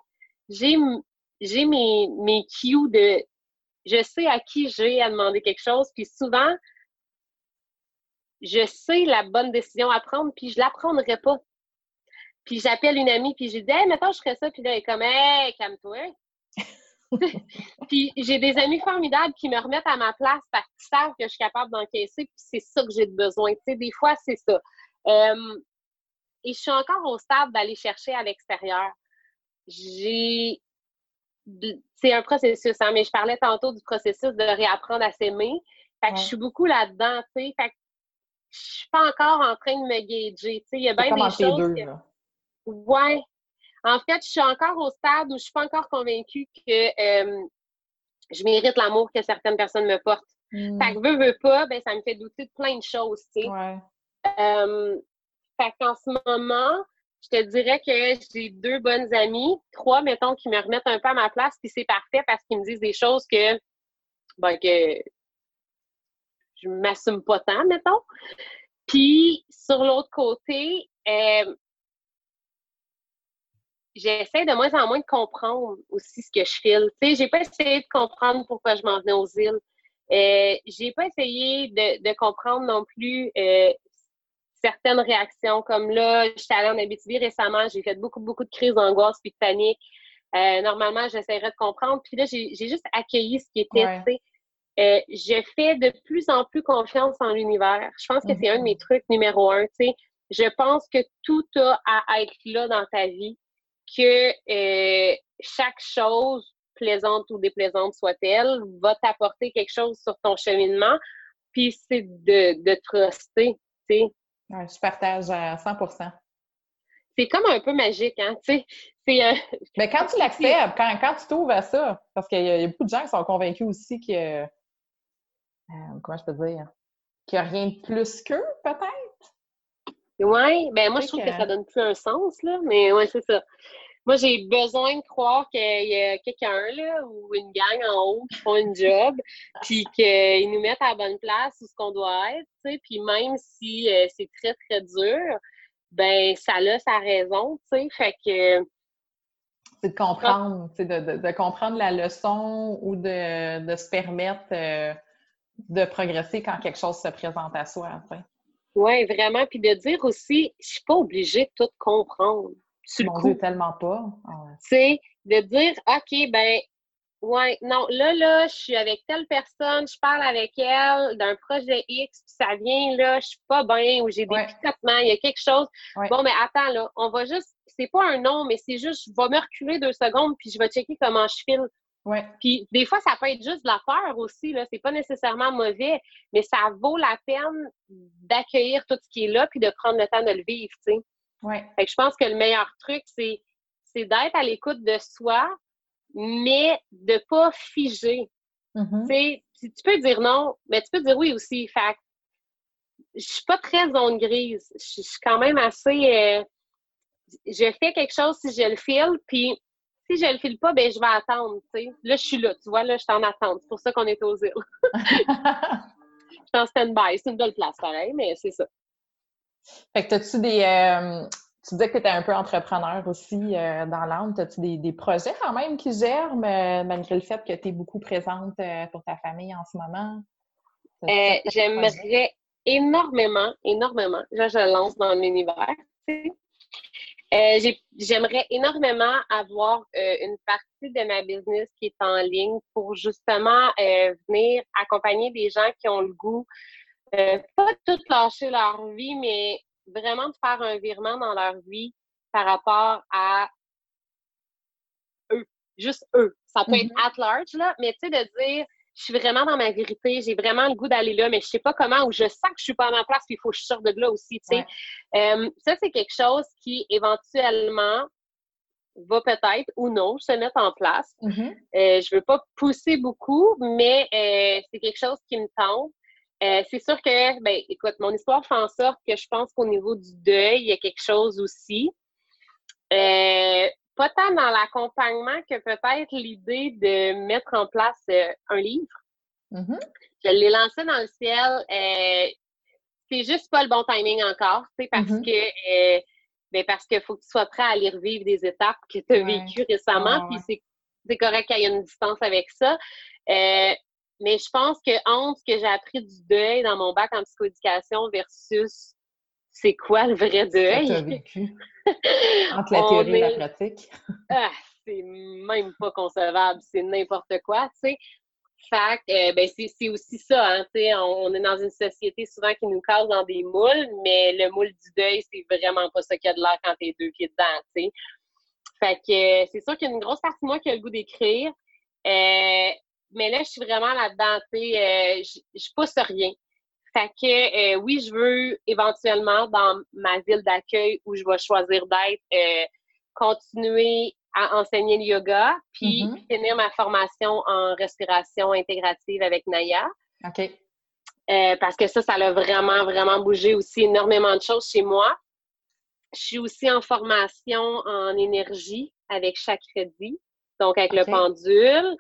S2: j'ai mes, mes cues de je sais à qui j'ai à demander quelque chose, puis souvent, je sais la bonne décision à prendre, puis je la prendrai pas. Puis j'appelle une amie, puis j'ai dit, hey, maintenant je ferais ça, puis là, elle est comme, hey, calme-toi. puis j'ai des amis formidables qui me remettent à ma place parce qu'ils savent que je suis capable d'encaisser, puis c'est ça que j'ai besoin. Tu sais, des fois, c'est ça. Euh, et je suis encore au stade d'aller chercher à l'extérieur. J'ai c'est un processus, hein, mais je parlais tantôt du processus de réapprendre à s'aimer. Fait que je suis beaucoup là-dedans, tu sais. Fait que je suis pas encore en train de me gager, tu sais. Il y a bien des choses. Deux, Ouais. En fait, je suis encore au stade où je suis pas encore convaincue que euh, je mérite l'amour que certaines personnes me portent. Hmm. Fait que veux, veux pas, ben ça me fait douter de plein de choses, tu sais.
S1: Ouais.
S2: Euh, fait qu'en ce moment, je te dirais que j'ai deux bonnes amies, trois, mettons, qui me remettent un peu à ma place, puis c'est parfait parce qu'ils me disent des choses que, ben, que je m'assume pas tant, mettons. Puis, sur l'autre côté, euh, j'essaie de moins en moins de comprendre aussi ce que je file. Tu sais, j'ai pas essayé de comprendre pourquoi je m'en venais aux îles. Euh, j'ai pas essayé de, comprendre non plus euh, certaines réactions. Comme là, j'étais allée en Abitibi récemment, j'ai fait beaucoup, beaucoup de crises d'angoisse puis de panique. Euh, normalement, j'essaierais de comprendre. Puis là, j'ai juste accueilli ce qui était. Euh, je fais de plus en plus confiance en l'univers. Je pense que c'est un de mes mm-hmm. trucs numéro un. sais. Je pense que tout a à être là dans ta vie, que euh, chaque chose, plaisante ou déplaisante soit-elle, va t'apporter quelque chose sur ton cheminement. Puis c'est de, de truster, tu sais.
S1: je partage à 100%
S2: C'est comme un peu magique, hein, tu sais. Euh,
S1: Mais quand tu l'acceptes, quand, quand tu t'ouvres à ça, parce qu'il y, a beaucoup de gens qui sont convaincus aussi que. Euh, comment je peux dire? Qu'il n'y a rien de plus qu'eux, peut-être?
S2: Oui, ben moi, je trouve que... ça donne plus un sens, là, mais ouais, c'est ça. Moi, j'ai besoin de croire qu'il y a quelqu'un, là, ou une gang en haut qui font une job, puis qu'ils nous mettent à la bonne place où ce qu'on doit être, tu sais, puis même si euh, c'est très, très dur, ben ça a sa raison, tu sais, fait que
S1: c'est de comprendre, de, de, de, comprendre la leçon ou de, de se permettre euh, de progresser quand quelque chose se présente à soi.
S2: Oui, vraiment. Puis de dire aussi, je suis pas obligée de tout comprendre.
S1: Sur le tellement pas.
S2: C'est ah de dire, OK, ben, Ouais, non, là, là, je suis avec telle personne, je parle avec elle d'un projet X, puis ça vient, là, je suis pas bien, ou j'ai des picotements, il y a quelque chose. Bon, mais attends, là, on va juste, c'est pas un nom, mais c'est juste, je vais me reculer deux secondes, puis je vais checker comment je file.
S1: Ouais.
S2: Puis des fois, ça peut être juste de la peur aussi, là, c'est pas nécessairement mauvais, mais ça vaut la peine d'accueillir tout ce qui est là, puis de prendre le temps de le vivre, tu sais.
S1: Ouais.
S2: Fait que je pense que le meilleur truc, c'est d'être à l'écoute de soi, mais de pas figer.
S1: Mm-hmm.
S2: Tu peux dire non, mais tu peux dire oui aussi. Fait je suis pas très zone grise. Je suis quand même assez. Euh, je fais quelque chose si je le file, puis si je le file pas, ben je vais attendre. Là, je suis là, tu vois, là, je suis en attente. C'est pour ça qu'on est aux îles. je suis en stand-by. C'est une belle place, pareil, mais c'est ça.
S1: Fait que as-tu des. Euh, tu disais que tu étais un peu entrepreneur aussi euh, dans l'âme. As-tu des, des, projets quand même qui germent, euh, malgré le fait que tu es beaucoup présente euh, pour ta famille en ce moment?
S2: J'aimerais énormément, énormément, là je lance dans l'univers, J'aimerais énormément avoir une partie de ma business qui est en ligne pour justement venir accompagner des gens qui ont le goût, pas tout lâcher leur vie, mais vraiment de faire un virement dans leur vie par rapport à eux, juste eux. Ça peut être mm-hmm. at large, là, mais tu sais, de dire, je suis vraiment dans ma vérité, j'ai vraiment le goût d'aller là, mais je sais pas comment, ou je sens que je suis pas à ma place, puis il faut que je sorte de là aussi, tu sais. Euh, ça, c'est quelque chose qui, éventuellement, va peut-être ou non se mettre en place.
S1: Mm-hmm.
S2: euh, je veux pas pousser beaucoup, mais euh, c'est quelque chose qui me tente. Euh, c'est sûr que, ben, écoute, mon histoire fait en sorte que je pense qu'au niveau du deuil, il y a quelque chose aussi. Euh, pas tant dans l'accompagnement que peut-être l'idée de mettre en place euh, un livre.
S1: Mm-hmm.
S2: Je l'ai lancé dans le ciel. c'est juste pas le bon timing encore, tu sais, parce mm-hmm. que ben, parce qu'il faut que tu sois prêt à aller revivre des étapes que tu as vécues récemment, puis c'est correct qu'il y ait une distance avec ça. Mais je pense que entre ce que j'ai appris du deuil dans mon bac en psychoéducation versus c'est quoi le vrai deuil?
S1: vécu? entre la théorie et la pratique.
S2: ah, c'est même pas concevable, c'est n'importe quoi, tu sais. Fait euh, ben c'est aussi ça, hein, on, on, est dans une société souvent qui nous casse dans des moules, mais le moule du deuil, c'est vraiment pas ça qu'il y a de l'air quand t'es deux pieds dedans, tu sais. Fait que euh, c'est sûr qu'il y a une grosse partie de moi qui a le goût d'écrire. Euh, mais là, je suis vraiment là-dedans, tu sais, je, pousse rien. Fait que euh, oui, je veux éventuellement dans ma ville d'accueil où je vais choisir d'être, euh, continuer à enseigner le yoga, puis mm-hmm. finir ma formation en respiration intégrative avec Naya.
S1: OK.
S2: parce que ça, ça a vraiment, vraiment bougé aussi énormément de choses chez moi. Je suis aussi en formation en énergie avec chaque crédit donc avec le pendule.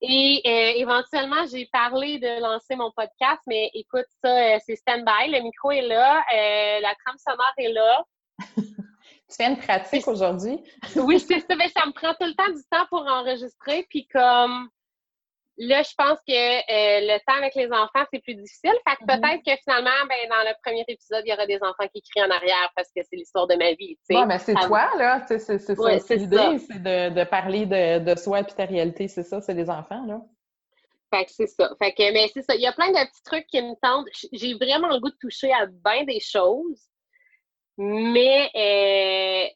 S2: Et euh, éventuellement, j'ai parlé de lancer mon podcast, mais écoute, ça, euh, c'est stand-by. Le micro est là, euh, la trame sonore est là.
S1: tu fais une pratique aujourd'hui?
S2: oui, c'est ça. Mais ça me prend tout le temps du temps pour enregistrer. Puis comme là, je pense que euh, le temps avec les enfants, c'est plus difficile. Fait que mm-hmm. peut-être que finalement, ben, dans le premier épisode, il y aura des enfants qui crient en arrière parce que c'est l'histoire de ma vie.
S1: Oui, mais c'est toi, là. C'est ça. l'idée, c'est de, parler de, de soi et ta réalité. C'est ça, c'est les enfants, là.
S2: Fait que c'est ça. Fait que, mais c'est ça. Il y a plein de petits trucs qui me tentent. J'ai vraiment le goût de toucher à bien des choses. Mais, euh,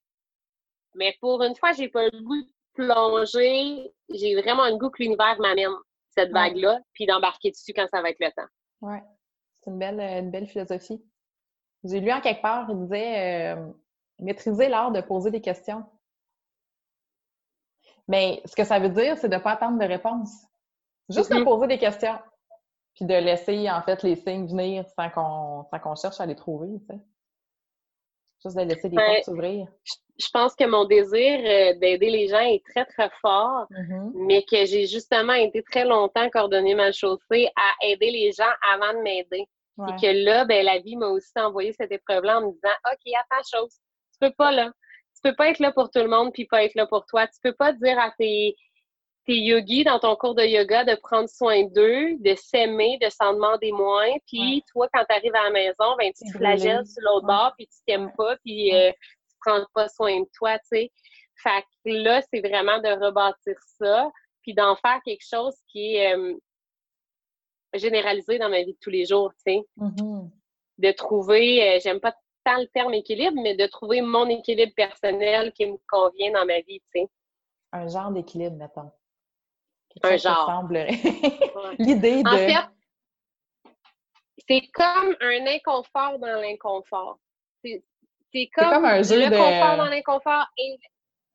S2: mais pour une fois, j'ai pas le goût de plonger. J'ai vraiment le goût que l'univers m'amène cette vague-là, puis d'embarquer dessus quand ça va être le temps.
S1: Oui, c'est une belle, une belle philosophie. J'ai lu en quelque part, il disait euh, maîtriser l'art de poser des questions. Mais ce que ça veut dire, c'est de ne pas attendre de réponse. Juste de mm-hmm. poser des questions. Puis de laisser, en fait, les signes venir sans qu'on cherche à les trouver, tu sais. Juste de laisser des portes s'ouvrir.
S2: Je pense que mon désir euh, d'aider les gens est très, très fort, mm-hmm. mais que j'ai justement été très longtemps coordonnée mal chaussée à aider les gens avant de m'aider. Et que là, ben, la vie m'a aussi envoyé cette épreuve-là en me disant OK, attends, chose, tu peux pas là. Tu peux pas être là pour tout le monde puis pas être là pour toi. Tu peux pas dire à tes, tes yogis dans ton cours de yoga de prendre soin d'eux, de s'aimer, de s'en demander moins. Puis toi, quand tu arrives à la maison, ben, tu te flagelles sur l'autre bord, puis tu t'aimes pas, puis euh, tu prends pas soin de toi, tu sais. Fait que là, c'est vraiment de rebâtir ça, puis d'en faire quelque chose qui est euh, généralisé dans ma vie de tous les jours, tu sais. Mm-hmm. De trouver, euh, j'aime pas tant le terme équilibre, mais de trouver mon équilibre personnel qui me convient dans ma vie, tu sais.
S1: Un genre d'équilibre, mettons
S2: un genre.
S1: L'idée de. En fait,
S2: c'est comme un inconfort dans l'inconfort. C'est comme,
S1: comme, un jeu
S2: le
S1: de...
S2: confort dans l'inconfort. Et...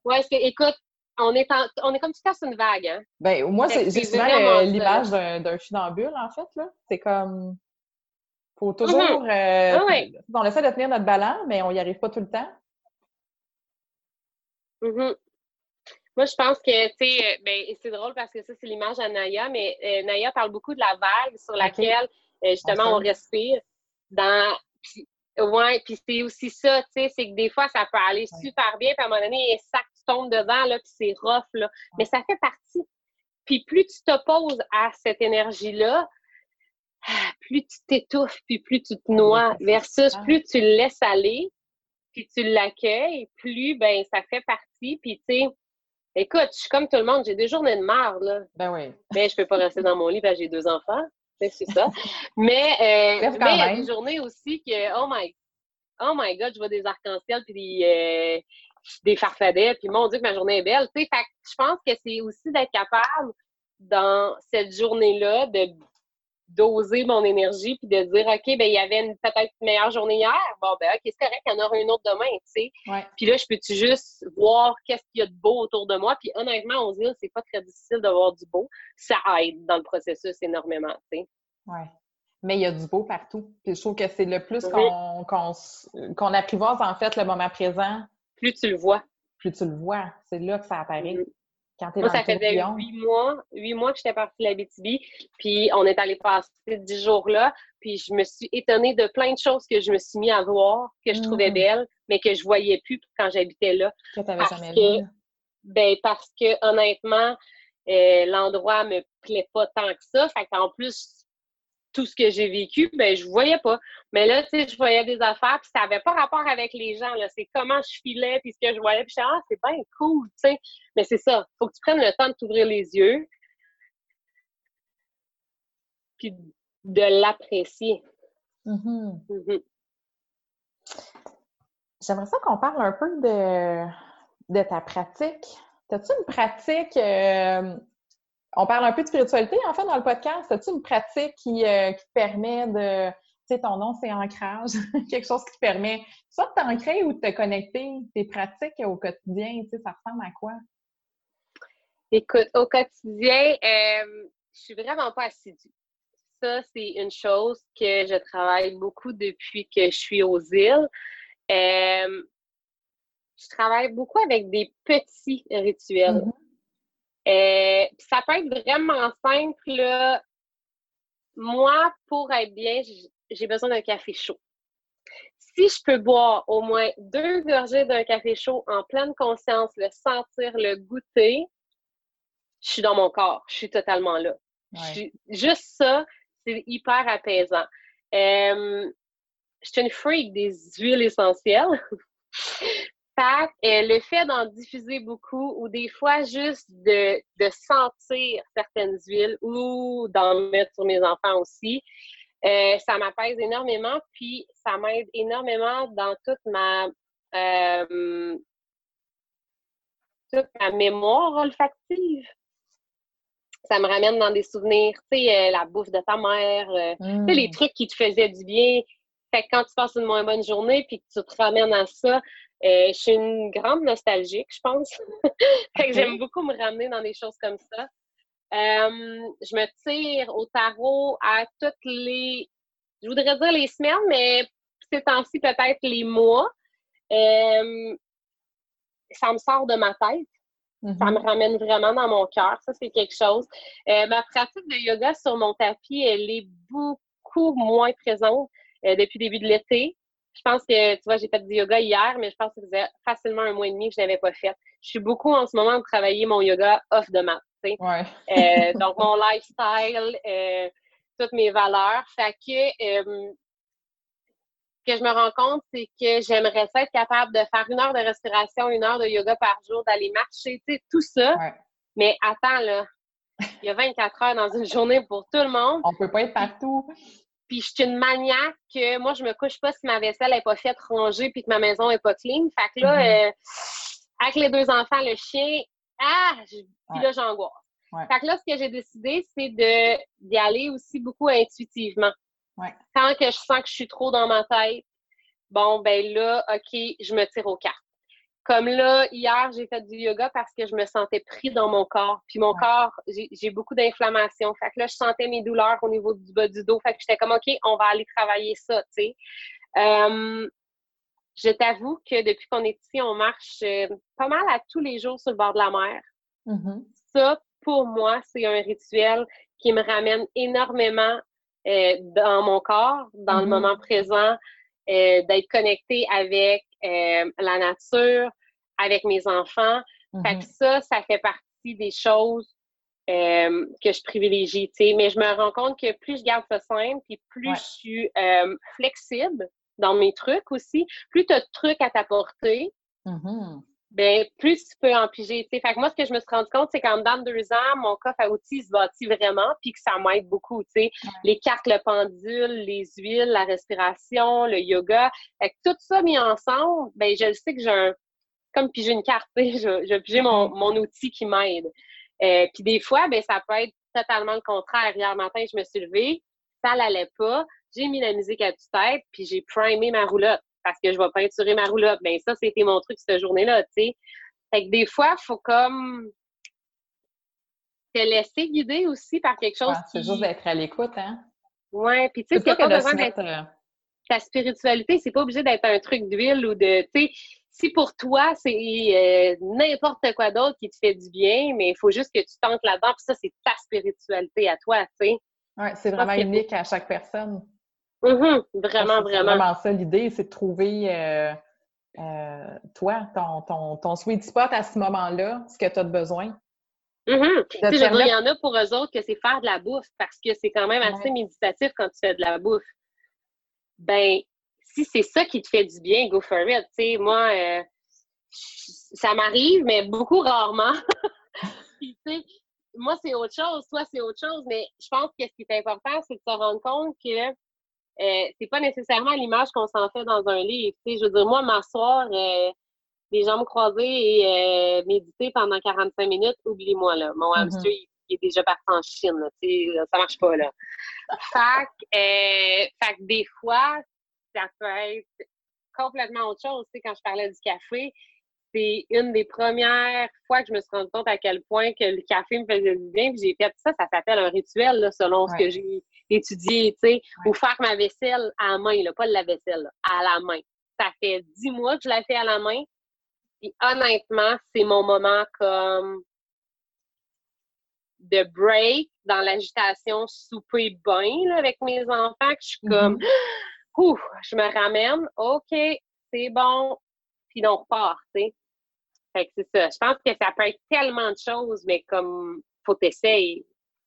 S2: Ouais, écoute, on est, on est comme tu casses une vague. Hein?
S1: Ben, moi, j'ai souvent l'image d'un funambule, en fait. là. C'est comme. faut mm-hmm. toujours. Euh, on essaie de tenir notre ballon, mais on n'y arrive pas tout le temps.
S2: Mm moi, je pense que, tu sais, euh, ben, c'est drôle parce que ça, c'est l'image à Naya, mais euh, Naya parle beaucoup de la vague sur laquelle, euh, justement, on respire. Dans, pis, ouais, puis c'est aussi ça, tu sais, c'est que des fois, ça peut aller super bien, puis à un moment donné, ça tu tombes dedans, là, puis c'est rough, là. Mais ça fait partie. Puis plus tu t'opposes à cette énergie-là, plus tu t'étouffes, puis plus tu te noies, versus plus tu le laisses aller, puis tu l'accueilles, plus, ben, ça fait partie, puis tu sais, Écoute, je suis comme tout le monde, j'ai des journées de marde, là.
S1: Ben oui.
S2: Mais je peux pas rester dans mon lit parce que j'ai deux enfants. C'est ça. Mais, euh, il y a des journées aussi que, oh my, oh my God, je vois des arcs-en-ciel puis des, euh, des farfadets, puis mon Dieu que ma journée est belle. Tu sais, je pense que c'est aussi d'être capable dans cette journée-là de doser mon énergie puis de dire OK, ben il y avait une peut-être meilleure journée hier. Bon ben OK, c'est correct, il y en aura une autre demain, tu sais. Puis là, je peux-tu juste voir qu'est-ce qu'il y a de beau autour de moi? Puis honnêtement, on dit c'est pas très difficile de voir du beau. Ça aide dans le processus énormément, tu sais.
S1: Ouais. Mais il y a du beau partout. Puis je trouve que c'est le plus qu'on qu'on apprivoise en fait le moment présent.
S2: Plus tu le vois.
S1: Plus tu le vois. C'est là que ça apparaît.
S2: Moi, ça faisait huit mois, huit mois que j'étais partie de la BTB, puis on est allé passer dix jours là, puis je me suis étonnée de plein de choses que je me suis mis à voir, que je trouvais mm. belles, mais que je voyais plus quand j'habitais là.
S1: Que t'avais jamais vu.
S2: Ben, parce que honnêtement, euh, l'endroit me plaît pas tant que ça. Fait qu'en plus, tout ce que j'ai vécu, ben je voyais pas. Mais là, tu sais, je voyais des affaires, puis ça avait pas rapport avec les gens, là. C'est comment je filais, puis ce que je voyais, puis je disais, ah, c'est bien cool, tu sais. Mais c'est ça, faut que tu prennes le temps de t'ouvrir les yeux, puis de l'apprécier.
S1: Mm-hmm. Mm-hmm. J'aimerais ça qu'on parle un peu de, de ta pratique. As-tu une pratique euh, on parle un peu de spiritualité, en fait, dans le podcast. As-tu une pratique qui, euh, qui, te permet de. Tu sais, ton nom, c'est ancrage. Quelque chose qui te permet soit de t'ancrer ou de te connecter? Tes pratiques au quotidien, tu sais, ça ressemble à quoi?
S2: Écoute, au quotidien, euh, je suis vraiment pas assidue. Ça, c'est une chose que je travaille beaucoup depuis que je suis aux îles. Euh, je travaille beaucoup avec des petits rituels. Mm-hmm. Euh, ça peut être vraiment simple. Moi, pour être bien, j'ai besoin d'un café chaud. Si je peux boire au moins deux gorgées d'un café chaud en pleine conscience, le sentir, le goûter, je suis dans mon corps, je suis totalement là. juste ça, c'est hyper apaisant. Euh, je suis une freak des huiles essentielles. fait le fait d'en diffuser beaucoup ou des fois juste de, de sentir certaines huiles ou d'en mettre sur mes enfants aussi, euh, ça m'apaise énormément, puis ça m'aide énormément dans toute ma euh, toute ma mémoire olfactive. Ça me ramène dans des souvenirs, tu sais, euh, la bouffe de ta mère, tu sais, les mm. trucs qui te faisaient du bien. Fait que quand tu passes une moins bonne journée puis que tu te ramènes à ça, je suis une grande nostalgique, je pense. fait que j'aime beaucoup me ramener dans des choses comme ça. Euh, je me tire au tarot à toutes les, je voudrais dire les semaines, mais ces temps-ci, peut-être les mois. Euh, ça me sort de ma tête. Ça me mm-hmm. ramène vraiment dans mon cœur. Ça, c'est quelque chose. Euh, ma pratique de yoga sur mon tapis, elle est beaucoup moins présente depuis le début de l'été. Je pense que, tu vois, j'ai fait du yoga hier, mais je pense que ça faisait facilement un mois et demi que je n'avais pas fait. Je suis beaucoup en ce moment de travailler mon yoga off de mat. Euh, donc, mon lifestyle, euh, toutes mes valeurs. Fait que, euh, que je me rends compte, c'est que j'aimerais être capable de faire une heure de respiration, une heure de yoga par jour, d'aller marcher, tu sais, tout ça. Mais attends, là, il y a 24 heures dans une journée pour tout le monde.
S1: On peut pas être partout.
S2: Puis je suis une maniaque que moi, je me couche pas si ma vaisselle n'est pas faite ranger puis que ma maison est pas clean. Fait que là, mm-hmm. avec les deux enfants, le chien, ah, puis là, j'angoisse. Fait que là, ce que j'ai décidé, c'est de d'y aller aussi beaucoup intuitivement. Quand que je sens que je suis trop dans ma tête, bon, ben là, OK, je me tire au cartes. Comme là, hier, j'ai fait du yoga parce que je me sentais pris dans mon corps. Puis mon corps, j'ai beaucoup d'inflammation. Fait que là, je sentais mes douleurs au niveau du bas du dos. Fait que j'étais comme, OK, on va aller travailler ça, tu sais. Euh, je t'avoue que depuis qu'on est ici, on marche euh, pas mal à tous les jours sur le bord de la mer. Mm-hmm. Ça, pour moi, c'est un rituel qui me ramène énormément euh, dans mon corps, dans le mm-hmm. moment présent, euh, d'être connecté avec la nature, avec mes enfants. Fait que mm-hmm. ça, ça fait partie des choses que je privilégie. Mais je me rends compte que plus je garde ça simple, puis plus je suis flexible, dans mes trucs aussi, plus tu as de trucs à t'apporter, mm-hmm. Ben, plus tu peux en piger. Fait que moi, ce que je me suis rendu compte, c'est qu'en dedans de deux ans, mon coffre à outils se bâtit vraiment, puis que ça m'aide beaucoup. sais Les cartes, le pendule, les huiles, la respiration, le yoga. Fait que tout ça mis ensemble, ben, je sais que j'ai un. Comme piger une carte, je, je piger mon, mm-hmm. mon outil qui m'aide. Euh, puis des fois, ben, ça peut être totalement le contraire. Hier matin, je me suis levée, ça n'allait pas j'ai mis la musique à tue-tête, puis j'ai primé ma roulotte parce que je vais peinturer ma roulotte. Ben ça, c'était mon truc cette journée-là, tu sais. Fait que des fois, il faut comme te laisser guider aussi par quelque chose
S1: C'est juste d'être à l'écoute, hein?
S2: Ouais, puis tu sais, c'est pas, besoin d'être... Euh, ta spiritualité, c'est pas obligé d'être un truc d'huile ou de... Tu sais, si pour toi, c'est euh, n'importe quoi d'autre qui te fait du bien, mais il faut juste que tu tentes là-dedans, puis ça, c'est ta spiritualité à toi, tu sais.
S1: Oui, c'est vraiment unique à chaque personne.
S2: Mm-hmm. Vraiment, vraiment. C'est
S1: vraiment ça l'idée, c'est de trouver euh, euh, toi, ton, ton, ton, sweet spot à ce moment-là, ce que tu as besoin.
S2: Mm-hmm. il y en a pour eux autres que c'est faire de la bouffe parce que c'est quand même assez méditatif quand tu fais de la bouffe. Ben, si c'est ça qui te fait du bien, go for it. sais, moi, euh, ça m'arrive, mais beaucoup rarement. Puis, moi, c'est autre chose, toi, c'est autre chose, mais je pense que ce qui est important, c'est de se rendre compte que euh, c'est pas nécessairement l'image qu'on s'en fait dans un livre. Je veux dire, moi, m'asseoir, euh, les jambes croisées et euh, méditer pendant 45 minutes, oublie-moi, là. Mon mm-hmm. hamster, il, est déjà parti en Chine, là, ça marche pas, là. fait, fait que des fois, ça peut être complètement autre chose. Tu sais, quand je parlais du café, c'est une des premières fois que je me suis rendu compte à quel point que le café me faisait du bien. Puis j'ai fait ça, ça s'appelle un rituel, selon ce que j'ai étudié, tu sais, ou faire ma vaisselle à la main, là, pas la vaisselle, à la main. Ça fait dix mois que je la fais à la main. Puis honnêtement, c'est mon moment comme de break dans l'agitation souper bain avec mes enfants, que je suis comme, mm-hmm. ouf, je me ramène, OK, c'est bon, puis on repart, tu sais. Fait que c'est ça. Je pense que ça peut être tellement de choses, mais comme, faut t'essayer.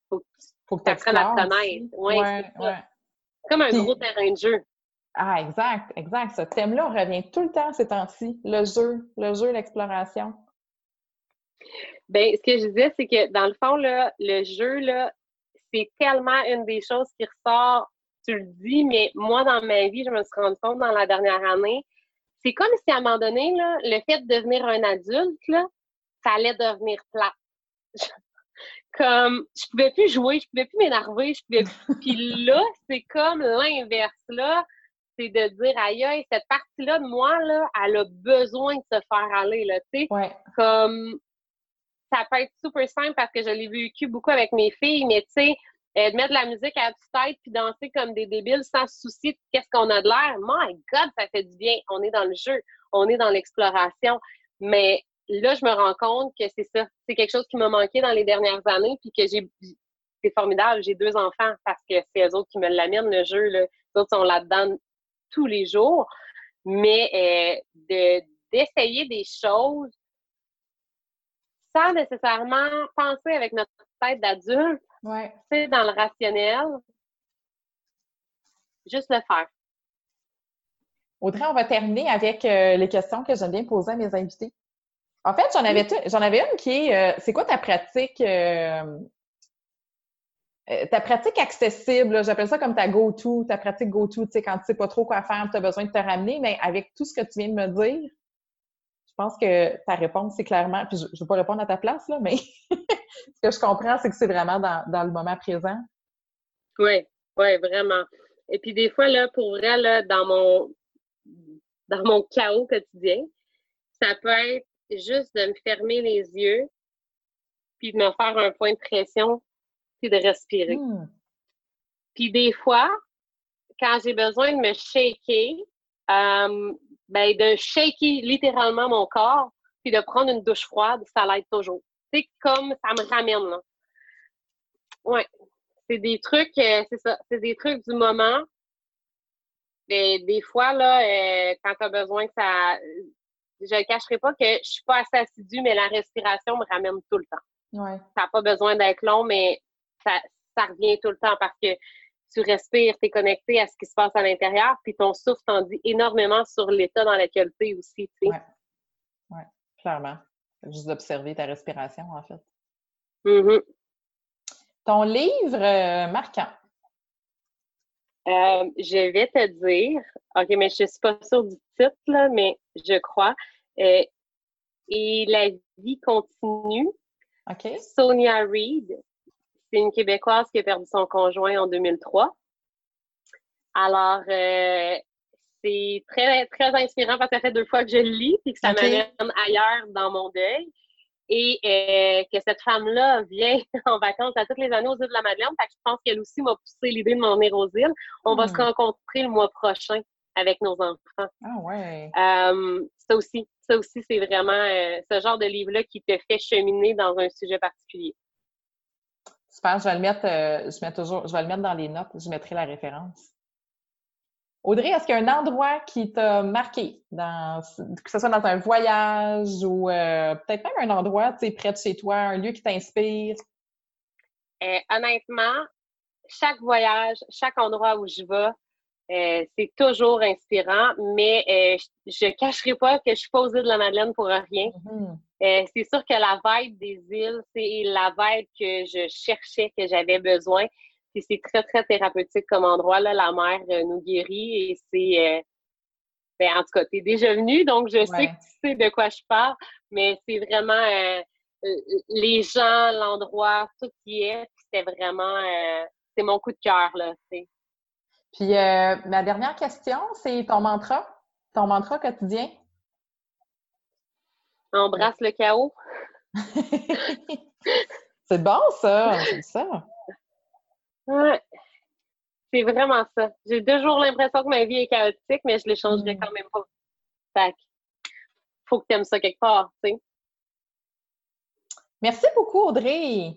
S2: Faut que
S1: Faut que tu apprennes
S2: à te connaître. Oui, ouais, ouais. Comme un gros terrain de jeu.
S1: Ah, exact, exact. Ce thème-là, revient tout le temps ces temps-ci. Le jeu, le jeu, l'exploration.
S2: Bien, ce que je disais, c'est que dans le fond, là, le jeu, là, c'est tellement une des choses qui ressort, tu le dis, mais moi, dans ma vie, je me suis rendu compte dans la dernière année, c'est comme si à un moment donné, là, le fait de devenir un adulte, là, ça allait devenir plat. Comme, je pouvais plus jouer, je pouvais plus m'énerver, je pouvais Puis là, c'est comme l'inverse, là. C'est de dire, aïe, cette partie-là de moi, là, elle a besoin de se faire aller, là, tu sais. Comme, ça peut être super simple parce que je l'ai vécu beaucoup avec mes filles, mais tu sais, euh, de mettre de la musique à toute tête puis danser comme des débiles sans souci de qu'est-ce qu'on a de l'air. My God, ça fait du bien. On est dans le jeu, on est dans l'exploration. Mais là, je me rends compte que c'est ça. C'est quelque chose qui m'a manqué dans les dernières années puis que j'ai. C'est formidable. J'ai deux enfants parce que c'est eux autres qui me l'amènent, le jeu. Là. Les autres sont là-dedans tous les jours. Mais euh, de, d'essayer des choses sans nécessairement penser avec notre tête d'adulte,
S1: ouais.
S2: dans le rationnel, juste le faire.
S1: Audrey, on va terminer avec euh, les questions que j'aime bien poser à mes invités. En fait, j'en avais, j'en avais une qui est, euh, c'est quoi ta pratique, euh, ta pratique accessible, j'appelle ça comme ta go-to, ta pratique go-to, tu sais, quand tu sais pas trop quoi faire, tu as besoin de te ramener, mais avec tout ce que tu viens de me dire, je pense que ta réponse, c'est clairement, puis je ne vais pas répondre à ta place, là, mais ce que je comprends, c'est que c'est vraiment dans, le moment présent.
S2: Oui, oui, vraiment. Et puis des fois, là, pour vrai, là, dans mon dans mon chaos quotidien, ça peut être juste de me fermer les yeux, puis de me faire un point de pression, puis de respirer. Hmm. Puis des fois, quand j'ai besoin de me shaker, euh, ben, de shaker littéralement mon corps, puis de prendre une douche froide, ça l'aide toujours. C'est comme ça me ramène, là. Ouais. C'est des trucs, euh, c'est ça, c'est des trucs du moment. Et des fois, là, euh, quand tu as besoin que ça. Je ne cacherai pas que je suis pas assez assidue, mais la respiration me ramène tout le temps.
S1: Ouais.
S2: Ça n'a pas besoin d'être long, mais ça, ça revient tout le temps parce que tu respires, tu es connecté à ce qui se passe à l'intérieur, puis ton souffle t'en dit énormément sur l'état dans lequel tu es aussi.
S1: Oui, ouais, clairement. Juste d'observer ta respiration, en fait.
S2: Mm-hmm.
S1: Ton livre euh, marquant?
S2: Euh, je vais te dire, OK, mais je ne suis pas sûre du titre, mais je crois. Euh, et la vie continue.
S1: OK.
S2: Sonia Reed, c'est une Québécoise qui a perdu son conjoint en 2003. Alors, euh, c'est très, très inspirant parce que ça fait deux fois que je le lis et que ça m'amène ailleurs dans mon deuil. Et euh, que cette femme-là vient en vacances à toutes les années aux îles de la Madeleine. Fait que je pense qu'elle aussi m'a poussé l'idée de m'en venir aux îles. On va se hmm. rencontrer le mois prochain avec nos enfants.
S1: Ah ouais.
S2: Euh, ça aussi, ça aussi, c'est vraiment ce genre de livre-là qui te fait cheminer dans un sujet particulier.
S1: Super, je vais le mettre, euh, je mets toujours, je vais le mettre dans les notes, je mettrai la référence. Audrey, est-ce qu'il y a un endroit qui t'a marqué, dans, que ce soit dans un voyage ou euh, peut-être même un endroit près de chez toi, un lieu qui t'inspire?
S2: Euh, honnêtement, chaque voyage, chaque endroit où je vais, c'est toujours inspirant, mais je ne cacherai pas que je suis pas aux îles de la Madeleine pour rien. Mm-hmm. Euh, c'est sûr que la vibe des îles, c'est la vibe que je cherchais, que j'avais besoin. Puis c'est très, très thérapeutique comme endroit. Là. La mer euh, nous guérit et c'est. Euh, ben, en tout cas, tu es déjà venu, donc je sais que tu sais de quoi je parle, mais c'est vraiment les gens, l'endroit, tout qui est. C'était vraiment. c'est mon coup de cœur, là. Puis
S1: ma dernière question, c'est ton mantra, ton mantra quotidien?
S2: Embrasse le chaos.
S1: c'est bon, ça. C'est ça.
S2: Ouais. C'est vraiment ça. J'ai toujours l'impression que ma vie est chaotique, mais je ne l'échangerai mm. quand même pas. Fait faut que tu aimes ça quelque part, tu sais.
S1: Merci beaucoup, Audrey.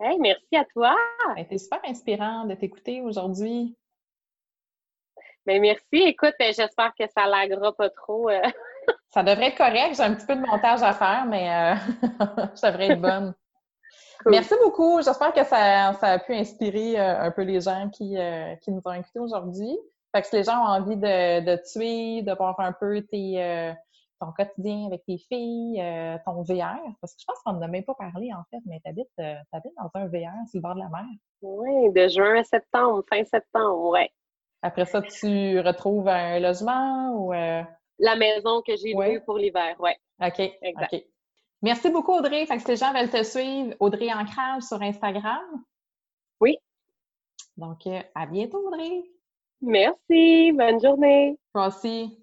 S2: Hey, merci à toi.
S1: C'était super inspirant de t'écouter aujourd'hui.
S2: Ben, merci. Écoute, ben, j'espère que ça laguera pas trop. Euh,
S1: ça devrait être correct. J'ai un petit peu de montage à faire, mais euh, je devrais être bonne. Merci beaucoup. J'espère que ça, a pu inspirer euh, un peu les gens qui, euh, qui nous ont écoutés aujourd'hui. Fait que si les gens ont envie de, de suivre, de voir un peu tes, euh, ton quotidien avec tes filles, ton VR, parce que je pense qu'on n'en a même pas parlé en fait, mais tu habites, dans un VR sur le bord de la mer.
S2: Oui, de juin à septembre, fin septembre, ouais.
S1: Après ça, tu retrouves un logement ou.
S2: La maison que j'ai louée pour l'hiver, oui.
S1: OK. Exact. Merci beaucoup, Audrey. Fait que si les gens veulent te suivre, Audrey Ancrage sur Instagram.
S2: Oui.
S1: Donc, euh, à bientôt, Audrey.
S2: Merci. Bonne journée.
S1: Toi aussi.